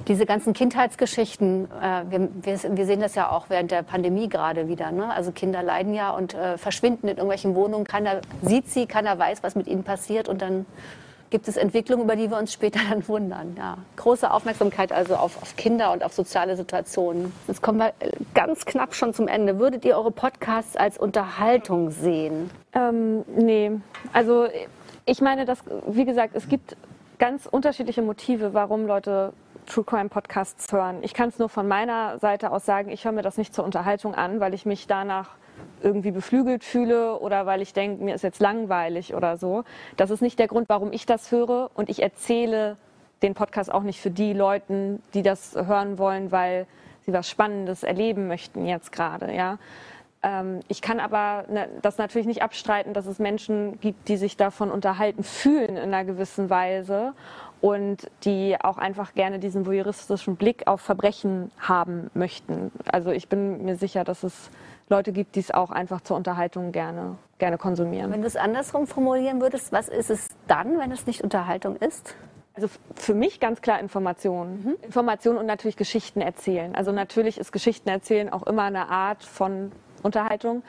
diese ganzen Kindheitsgeschichten, äh, wir, wir, wir, sehen das ja auch während der Pandemie gerade wieder. Ne? Also Kinder leiden ja und äh, verschwinden in irgendwelchen Wohnungen. Keiner sieht sie, keiner weiß, was mit ihnen passiert. Und dann gibt es Entwicklungen, über die wir uns später *laughs* dann wundern. Ja. Große Aufmerksamkeit also auf, auf Kinder und auf soziale Situationen. Jetzt kommen wir ganz knapp schon zum Ende. Würdet ihr eure Podcasts als Unterhaltung sehen? Ähm, nee, also ich meine, dass, wie gesagt, es gibt ganz unterschiedliche Motive, warum Leute True Crime Podcasts hören. Ich kann es nur von meiner Seite aus sagen, ich höre mir das nicht zur Unterhaltung an, weil ich mich danach irgendwie beflügelt fühle oder weil ich denke, mir ist jetzt langweilig oder so. Das ist nicht der Grund, warum ich das höre und ich erzähle den Podcast auch nicht für die Leute, die das hören wollen, weil sie was Spannendes erleben möchten jetzt gerade, ja. Ähm, ich kann aber ne, das natürlich nicht abstreiten, dass es Menschen gibt, die sich davon unterhalten fühlen in einer gewissen Weise und die auch einfach gerne diesen voyeuristischen Blick auf Verbrechen haben möchten. Also ich bin mir sicher, dass es Leute gibt, die es auch einfach zur Unterhaltung gerne, gerne konsumieren. Wenn du es andersrum formulieren würdest, was ist es dann, wenn es nicht Unterhaltung ist? Also für mich ganz klar Information. Mhm. Information und natürlich Geschichten erzählen. Also natürlich ist Geschichten erzählen auch immer eine Art von Unterhaltung.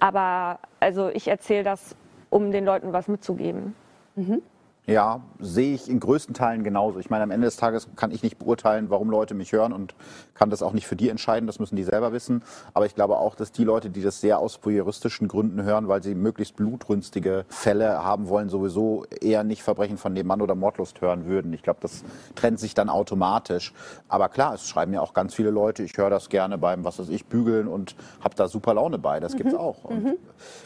Aber also ich erzähle das, um den Leuten was mitzugeben. Mhm. Ja, sehe ich in größten Teilen genauso. Ich meine, am Ende des Tages kann ich nicht beurteilen, warum Leute mich hören und kann das auch nicht für die entscheiden. Das müssen die selber wissen. Aber ich glaube auch, dass die Leute, die das sehr aus voyeuristischen Gründen hören, weil sie möglichst blutrünstige Fälle haben wollen, sowieso eher nicht Verbrechen von Nebenmann oder Mordlust hören würden. Ich glaube, das trennt sich dann automatisch. Aber klar, es schreiben ja auch ganz viele Leute, ich höre das gerne beim, was weiß ich, Bügeln und habe da super Laune bei. Das mhm. gibt's auch. Und mhm.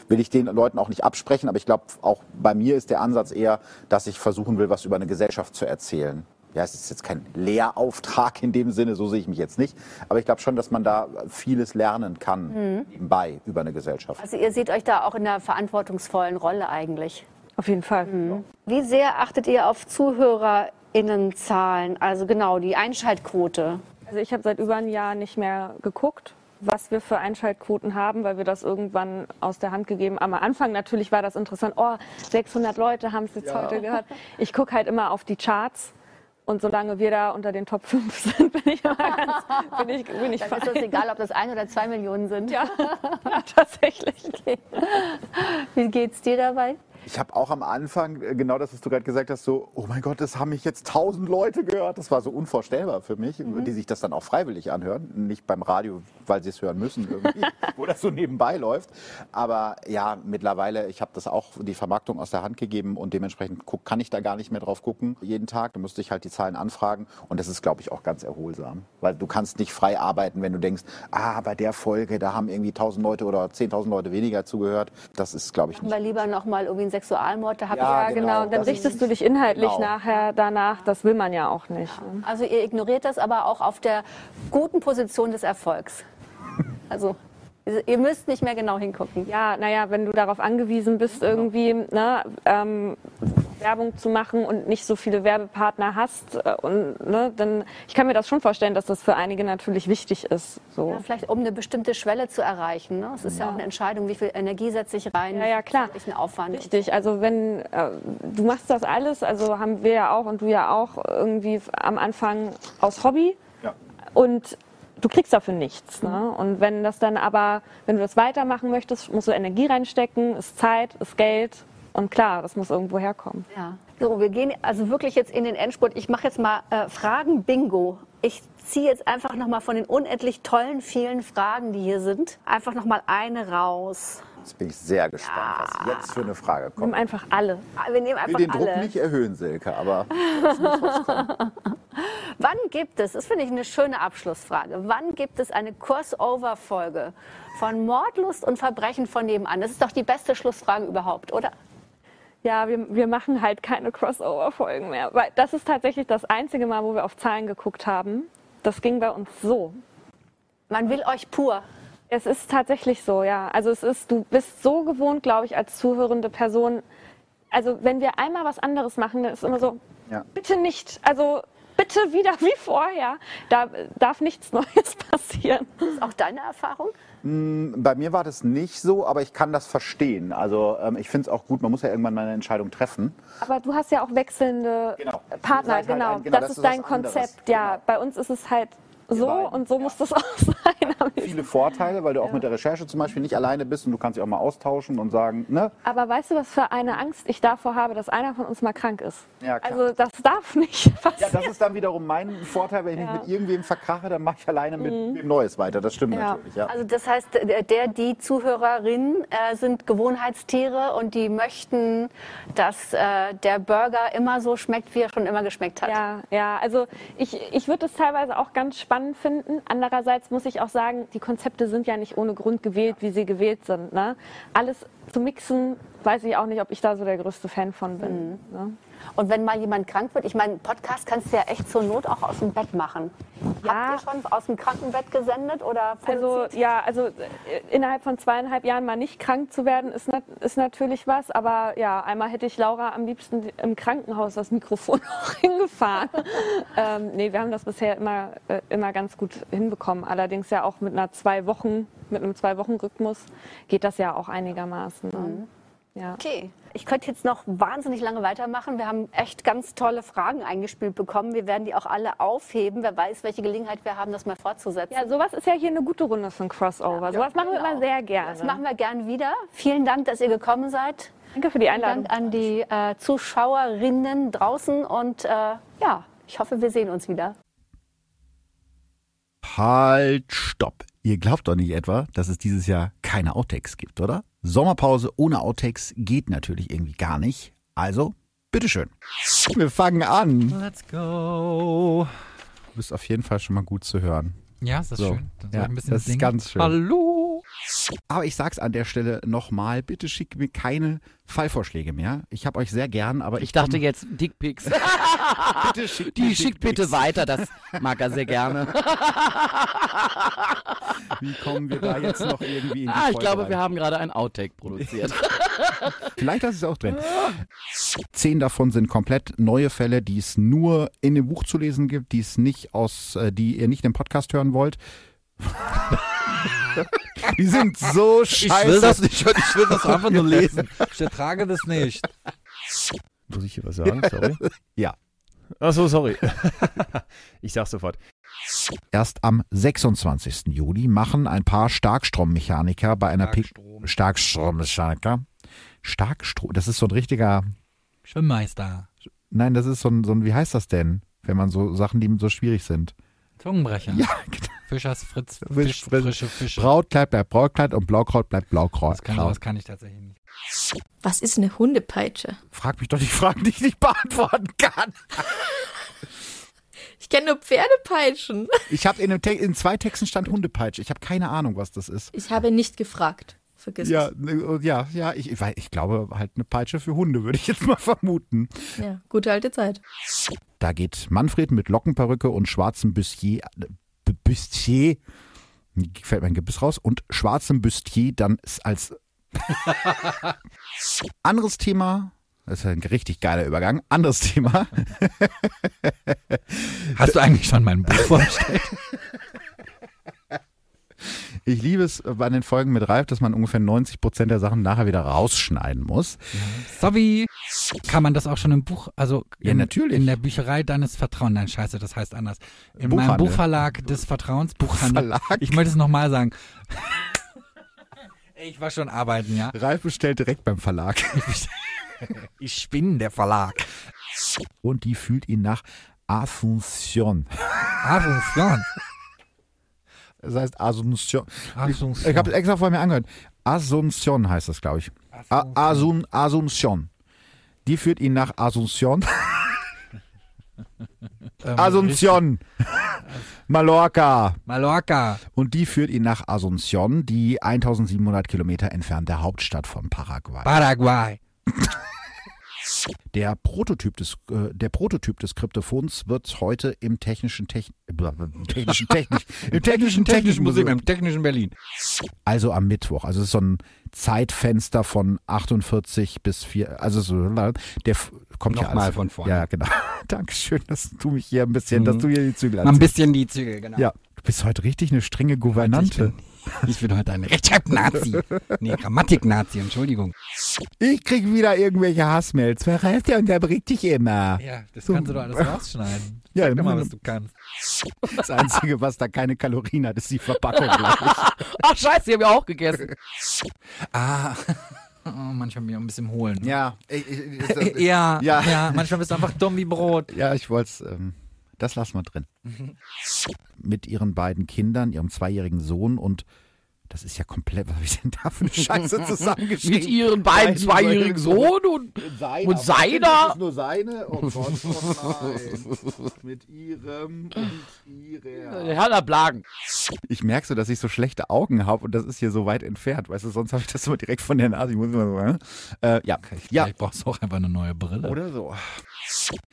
will ich den Leuten auch nicht absprechen, aber ich glaube, auch bei mir ist der Ansatz eher, dass ich ich versuchen will, was über eine Gesellschaft zu erzählen. Ja, es ist jetzt kein Lehrauftrag in dem Sinne, so sehe ich mich jetzt nicht. Aber ich glaube schon, dass man da vieles lernen kann, nebenbei über eine Gesellschaft. Also ihr seht euch da auch in einer verantwortungsvollen Rolle eigentlich. Auf jeden Fall. Wie sehr achtet ihr auf ZuhörerInnenzahlen? Also genau, die Einschaltquote. Also ich habe seit über einem Jahr nicht mehr geguckt, was wir für Einschaltquoten haben, weil wir das irgendwann aus der Hand gegeben. Am Anfang natürlich war das interessant. Oh, 600 Leute haben es jetzt heute gehört. Ich gucke halt immer auf die Charts. Und solange wir da unter den Top 5 sind, bin ich immer ganz, bin ich, bin ich Dann ist es fein. egal, ob das ein oder zwei Millionen sind. Ja, *laughs* ja, tatsächlich. Wie geht's dir dabei? Ich habe auch am Anfang äh, genau das, was du gerade gesagt hast, so, oh mein Gott, das haben mich jetzt tausend Leute gehört. Das war so unvorstellbar für mich, Mhm. die sich das dann auch freiwillig anhören. Nicht beim Radio, weil sie es hören müssen irgendwie, *laughs* *laughs* wo das so nebenbei läuft. Aber ja, mittlerweile, ich habe das auch die Vermarktung aus der Hand gegeben und dementsprechend guck, kann ich da gar nicht mehr drauf gucken jeden Tag. Da müsste ich halt die Zahlen anfragen und das ist, glaube ich, auch ganz erholsam. Weil du kannst nicht frei arbeiten, wenn du denkst, ah, bei der Folge, da haben irgendwie tausend Leute oder 10.000 Leute weniger zugehört. Das ist, glaube ich, nicht. Weil lieber noch mal irgendwie Sexualmord, da hab Ja, ich Ja, genau. Dann das richtest du dich inhaltlich genau. nachher danach. Das will man ja auch nicht. ne? Also ihr ignoriert das aber auch auf der guten Position des Erfolgs. Also ihr müsst nicht mehr genau hingucken. Ja, naja, wenn du darauf angewiesen bist, irgendwie ne, ähm, Werbung zu machen und nicht so viele Werbepartner hast, äh, und, ne, dann ich kann mir das schon vorstellen, dass das für einige natürlich wichtig ist. So. Ja, vielleicht um eine bestimmte Schwelle zu erreichen. Ne? Es ist ja. auch eine Entscheidung, wie viel Energie setze ich rein, Ja, ja, klar. welchen Aufwand. Richtig, also wenn äh, du machst das alles, also haben wir ja auch und du ja auch irgendwie am Anfang aus Hobby Ja. und du kriegst dafür nichts. Ne? Und wenn das dann aber, wenn du das weitermachen möchtest, musst du Energie reinstecken, ist Zeit, ist Geld und klar, das muss irgendwo herkommen. Ja. So, wir gehen also wirklich jetzt in den Endspurt. Ich mache jetzt mal äh, Fragen-Bingo. Ich ziehe jetzt einfach noch mal von den unendlich tollen, vielen Fragen, die hier sind, einfach noch mal eine raus. Jetzt bin ich sehr gespannt, was jetzt für eine Frage Nimm kommt. einfach alle. Wir nehmen Ich will einfach den Druck alle. nicht erhöhen, Silke, aber *laughs* Wann gibt es, das finde ich eine schöne Abschlussfrage, wann gibt es eine Crossover-Folge von Mordlust und Verbrechen von nebenan? Das ist doch die beste Schlussfrage überhaupt, oder? Ja, wir, wir machen halt keine Crossover-Folgen mehr. Weil das ist tatsächlich das einzige Mal, wo wir auf Zahlen geguckt haben. Das ging bei uns so. Man will euch pur. Es ist tatsächlich so, ja. Also es ist, du bist so gewohnt, glaube ich, als zuhörende Person. Also wenn wir einmal was anderes machen, dann ist immer so, Ja. bitte nicht. Also bitte wieder wie vorher. Da darf nichts *laughs* Neues passieren. Ist auch deine Erfahrung? bei mir war das nicht so, aber ich kann das verstehen. Also ähm, ich finde es auch gut, man muss ja irgendwann mal eine Entscheidung treffen. Aber du hast ja auch wechselnde Genau. Partner, halt genau. ein- genau, das, das ist ist dein was anderes. Konzept, ja. Genau. Bei uns ist es halt so beiden, und so muss das *laughs* auch sein. Viele Vorteile, weil du auch mit der Recherche zum Beispiel nicht alleine bist und du kannst dich auch mal austauschen und sagen, ne? Aber weißt du, was für eine Angst ich davor habe, dass einer von uns mal krank ist? Ja, klar. also das darf nicht *laughs* Ja, passieren. das ist dann wiederum mein Vorteil, wenn ich mich mit irgendwem verkrache, dann mache ich alleine mit wem Neues weiter. Das stimmt Mhm. Ja. natürlich, ja. Also das heißt, der, die Zuhörerinnen äh, sind Gewohnheitstiere und die möchten, dass äh, der Burger immer so schmeckt, wie er schon immer geschmeckt hat. Ja, ja, also ich, ich würde es teilweise auch ganz spannend finden. Andererseits muss ich auch sagen, die Konzepte sind ja nicht ohne Grund gewählt, wie sie gewählt sind. Ne? Alles zu mixen, weiß ich auch nicht, ob ich da so der größte Fan von bin. Ne? Und wenn mal jemand krank wird, ich meine, Podcast kannst du ja echt zur Not auch aus dem Bett machen. Ja. Habt ihr schon aus dem Krankenbett gesendet oder Also produziert? ja, also äh, innerhalb von zweieinhalb Jahren mal nicht krank zu werden, ist, nat ist natürlich was. Aber ja, einmal hätte ich Laura am liebsten im Krankenhaus das Mikrofon *laughs* auch hingefahren. *laughs* ähm, nee, wir haben das bisher immer, äh, immer ganz gut hinbekommen. Allerdings ja auch mit einer zwei Wochen, mit einem zwei Wochen Rhythmus geht das ja auch einigermaßen. Ne? Ja. Okay. Ich könnte jetzt noch wahnsinnig lange weitermachen. Wir haben echt ganz tolle Fragen eingespielt bekommen. Wir werden die auch alle aufheben. Wer weiß, welche Gelegenheit wir haben, das mal fortzusetzen. ja, sowas ist ja hier eine gute Runde für ein Crossover. sowas machen wir Genau. immer sehr gerne. Das machen wir gern wieder. Vielen Dank, dass ihr gekommen seid. Danke für die Vielen Einladung. Dank an die äh, Zuschauerinnen draußen und äh, ja, ich hoffe, wir sehen uns wieder. Halt, stopp. Ihr glaubt doch nicht etwa, dass es dieses Jahr keine Outtakes gibt, oder? Sommerpause ohne Outtakes geht natürlich irgendwie gar nicht. Also, bitteschön. Wir fangen an. Let's go. Du bist auf jeden Fall schon mal gut zu hören. Ja, ist das So. schön. Dann Ja, ein bisschen das ist ganz schön. Hallo. Aber ich sag's an der Stelle nochmal, bitte schickt mir keine Fallvorschläge mehr. Ich habe euch sehr gern, aber ich, Ich dachte jetzt Dickpics. *laughs* bitte schickt Die schickt bitte weiter, das mag er sehr gerne. *laughs* Wie kommen wir da jetzt noch irgendwie in die Ah, ich Folge glaube, rein? wir haben gerade ein Outtake produziert. *laughs* Vielleicht ist es auch drin. Zehn davon sind komplett neue Fälle, die es nur in dem Buch zu lesen gibt, die es nicht aus, äh, die ihr nicht im Podcast hören wollt. *laughs* die sind so scheiße. Ich will das nicht, hören, ich will das einfach nur lesen. Ich ertrage das nicht. Muss ich hier was sagen? Sorry. *laughs* Ja. Achso, sorry. *laughs* ich sag's sofort. Erst am 26. Juli machen ein paar Starkstrommechaniker bei einer Pick Starkstrommechaniker. Starkstrom, das ist so ein richtiger, Schwimmmeister. nein, das ist so ein, so ein, wie heißt das denn, wenn man so Sachen, die so schwierig sind? Zungenbrecher. Ja, genau. Fischers Fritz. Fisch, Fisch, Frisch. frische Fische. Brautkleid bleibt Brautkleid und Blaukraut bleibt Blaukraut. Das kann, das kann ich tatsächlich nicht. Was ist eine Hundepeitsche? Frag mich doch die Fragen, die ich nicht beantworten kann. Ich kenne nur Pferdepeitschen. Ich habe in, in zwei Texten stand Hundepeitsche. Ich habe keine Ahnung, was das ist. Ich habe nicht gefragt. Vergiss Ja, es. ne, ja, ja, ich, ich, glaube halt eine Peitsche für Hunde, würde ich jetzt mal vermuten. Ja, gute alte Zeit. Da geht Manfred mit Lockenperücke und schwarzem Bustier, Bustier, fällt mein Gebiss raus, und schwarzem Bustier dann ist als *laughs* anderes Thema, das ist ein richtig geiler Übergang, anderes Thema, *laughs* Hast du eigentlich schon mein Buch vorgestellt? *laughs* ich liebe es bei den Folgen mit Ralf, dass man ungefähr 90 Prozent der Sachen nachher wieder rausschneiden muss. Sorry. Kann man das auch schon im Buch, also Ja, in, natürlich. in der Bücherei deines Vertrauens, nein, scheiße, das heißt anders. In meinem Buchhandel. Buchverlag des Vertrauens, Buchhandel. Verlag. Ich möchte es nochmal sagen. *laughs* Ich war schon arbeiten, ja. Ralf bestellt direkt beim Verlag. *laughs* Ich bin der Verlag. Und die fühlt ihn nach Asunción. Asunción. Das heißt Asunción. Asunción. Ich habe es extra vor mir angehört. Asunción heißt das, glaube ich. A- Asun, Asunción. Die führt ihn nach Asunción. *laughs* Ähm, Asunción. Mallorca. Mallorca. Und die führt ihn nach Asunción, die 1700 Kilometer entfernte Hauptstadt von Paraguay. Paraguay. *laughs* Der Prototyp des, äh, der Prototyp des Kryptophons wird heute im technischen, Techn äh, technischen, technisch, *laughs* im technischen, technischen Museum, im Technischen Berlin. also am Mittwoch. Also es ist so ein Zeitfenster von 48 bis 4, also so, der kommt ja Nochmal alles. von vorne. Ja, genau. *laughs* Dankeschön, dass du mich hier ein bisschen, dass du hier die Zügel Mal ein anziehst. bisschen die Zügel, genau. Ja, du bist heute richtig eine strenge Gouvernante. Ich bin heute ein Rechtschreib-Nazi. Nee, Grammatik-Nazi, Entschuldigung. Ich krieg wieder irgendwelche Hassmails. Wer reißt der unterbricht dich immer? Ja, das So. kannst du doch alles rausschneiden. *laughs* Ja, Sag mal, was du kannst. Das Einzige, was da keine Kalorien hat, ist die Verpackung. ich. *laughs* Ach, scheiße, die habe ich auch gegessen. *laughs* Ah, oh, manchmal bin ich auch ein bisschen holen. ja, ich, ich, ich, Ja, Ja. ja, manchmal bist du einfach dumm wie Brot. Ja, ich wollte es, ähm, das lassen wir drin. Mhm. Mit ihren beiden Kindern, ihrem zweijährigen Sohn und das ist ja komplett, *laughs* was habe ich denn da für eine Scheiße zusammengeschrieben? Mit ihren beiden zweijährigen Sohn und Seiner. Und seiner? Das ist nur seine. Oh Gott, oh nein. *laughs* Mit ihrem und ihrer. Herr Blagen. Ich merke so, dass ich so schlechte Augen habe und das ist hier so weit entfernt. Weißt du, sonst habe ich das immer direkt von der Nase. Ich muss immer so, äh? Äh, ja, ja. Vielleicht brauchst du auch einfach eine neue Brille. Oder so.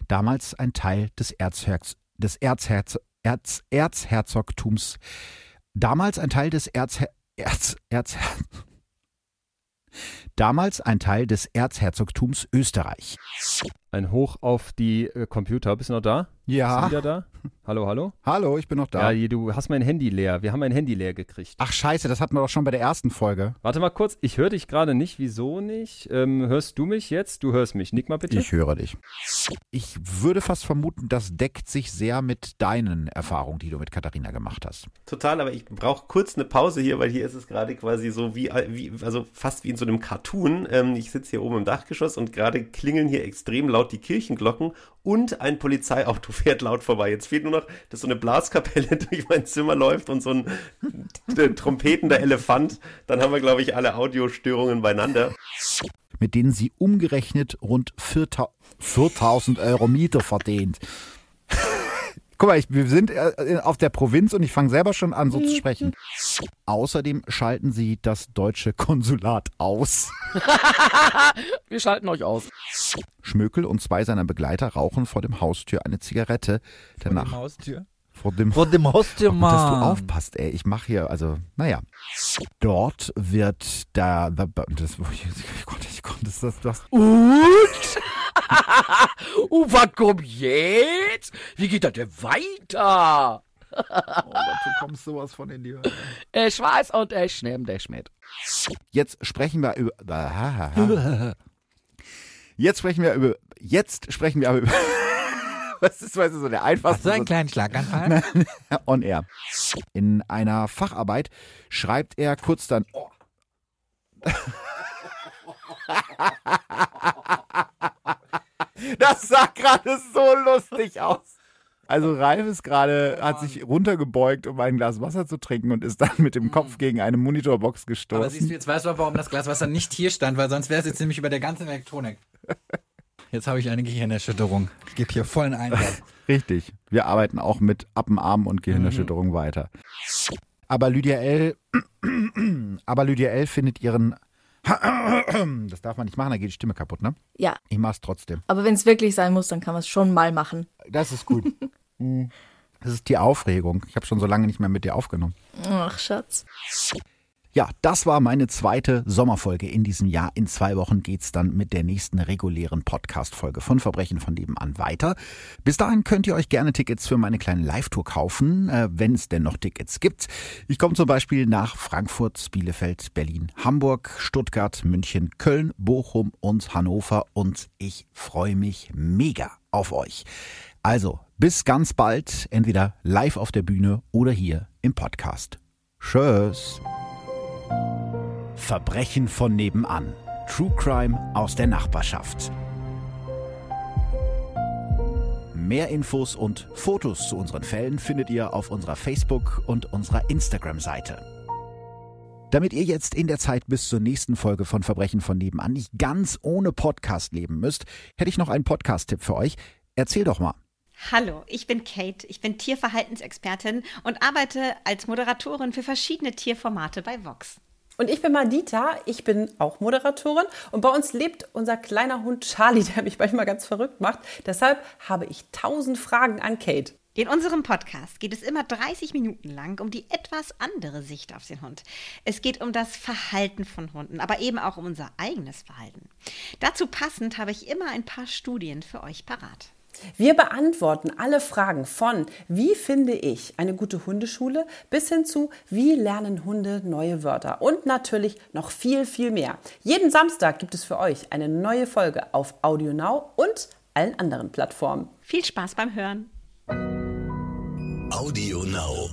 Damals ein Teil des Erzherz des Erzherz Erz Erzherzogtums. Damals ein Teil des Erzher Erz Erz Damals ein Teil des Erzherzogtums Österreich. Ein Hoch auf die äh, Computer. Bist du noch da? Bist du Ja. wieder da? Hallo, hallo? Hallo, ich bin noch da. Ja, du hast mein Handy leer. Wir haben mein Handy leer gekriegt. Ach scheiße, das hatten wir doch schon bei der ersten Folge. Warte mal kurz, ich höre dich gerade nicht. Wieso nicht? Ähm, hörst du mich jetzt? Du hörst mich. Nick mal bitte. Ich höre dich. Ich würde fast vermuten, das deckt sich sehr mit deinen Erfahrungen, die du mit Katharina gemacht hast. Total, aber ich brauche kurz eine Pause hier, weil hier ist es gerade quasi so wie, wie, also fast wie in so einem Cartoon. Ähm, ich sitze hier oben im Dachgeschoss und gerade klingeln hier extrem laut die Kirchenglocken und ein Polizeiauto *laughs* fährt laut vorbei. Jetzt fehlt nur noch, dass so eine Blaskapelle *laughs* durch mein Zimmer läuft und so ein äh, trompetender Elefant. Dann haben wir, glaube ich, alle Audiostörungen beieinander. mit denen sie umgerechnet rund 4000 Euro Miete verdient. Guck mal, ich, wir sind äh, auf der Provinz und ich fange selber schon an, so zu sprechen. Außerdem schalten sie das deutsche Konsulat aus. *laughs* Wir schalten euch aus. Schmökel und zwei seiner Begleiter rauchen vor dem Haustür eine Zigarette. Danach Haustür. vor dem Vor dem Haustür, gut, dass du Mann. aufpasst, ey. Ich mache hier, also, naja. Dort wird da, das, oh Gott, ich konnte das, das, das, Und? *laughs* uh, was kommt jetzt? Wie geht das denn weiter? oh du kommst sowas von in die Hölle. Ich weiß und ich nehm dich mit. Jetzt sprechen wir über, *laughs* jetzt sprechen wir über, jetzt sprechen wir aber über, *laughs* was ist, weißt du, so der Hast einfachste du einen kleinen Schlaganfall? on air. In einer Facharbeit schreibt er kurz dann, oh. Das sah gerade so lustig aus. Also Ralf ist gerade, hat sich runtergebeugt, um ein Glas Wasser zu trinken und ist dann mit dem Kopf gegen eine Monitorbox Aber siehst gestoßen. du, jetzt weißt du auch, warum das Glas Wasser nicht hier stand, weil sonst wäre es jetzt nämlich über der ganzen Elektronik. Jetzt habe ich eine Gehirnerschütterung. Ich gebe hier vollen Einsatz. *laughs* Richtig. Wir arbeiten auch mit Appenarm und Gehirnerschütterung weiter. Aber Lydia L. *clears throat* Aber Lydia L. findet ihren. *clears throat* Das darf man nicht machen, da geht die Stimme kaputt, ne? Ja, Ich mach's trotzdem. aber wenn es wirklich sein muss, dann kann man es schon mal machen. Das ist gut. *laughs* Hm. Das ist die Aufregung. Ich habe schon so lange nicht mehr mit dir aufgenommen. Ach, Schatz. Ja, das war meine zweite Sommerfolge in diesem Jahr. In zwei Wochen geht's dann mit der nächsten regulären Podcast-Folge von Verbrechen von nebenan weiter. Bis dahin könnt ihr euch gerne Tickets für meine kleine Live-Tour kaufen, äh, wenn es denn noch Tickets gibt. Ich komme zum Beispiel nach Frankfurt, Bielefeld, Berlin, Hamburg, Stuttgart, München, Köln, Bochum und Hannover und ich freue mich mega auf euch. Also, bis ganz bald, entweder live auf der Bühne oder hier im Podcast. Tschüss. Verbrechen von nebenan. True Crime aus der Nachbarschaft. Mehr Infos und Fotos zu unseren Fällen findet ihr auf unserer Facebook- und unserer Instagram-Seite. Damit ihr jetzt in der Zeit bis zur nächsten Folge von Verbrechen von nebenan nicht ganz ohne Podcast leben müsst, hätte ich noch einen Podcast-Tipp für euch. Erzähl doch mal. Hallo, ich bin Kate, ich bin Tierverhaltensexpertin und arbeite als Moderatorin für verschiedene Tierformate bei Vox. Und ich bin Madita, ich bin auch Moderatorin und bei uns lebt unser kleiner Hund Charlie, *laughs* der mich manchmal ganz verrückt macht. Deshalb habe ich tausend Fragen an Kate. In unserem Podcast geht es immer 30 Minuten lang um die etwas andere Sicht auf den Hund. Es geht um das Verhalten von Hunden, aber eben auch um unser eigenes Verhalten. Dazu passend habe ich immer ein paar Studien für euch parat. Wir beantworten alle Fragen von wie finde ich eine gute Hundeschule bis hin zu wie lernen Hunde neue Wörter und natürlich noch viel, viel mehr. Jeden Samstag gibt es für euch eine neue Folge auf Audio Now und allen anderen Plattformen. Viel Spaß beim Hören. Audio Now.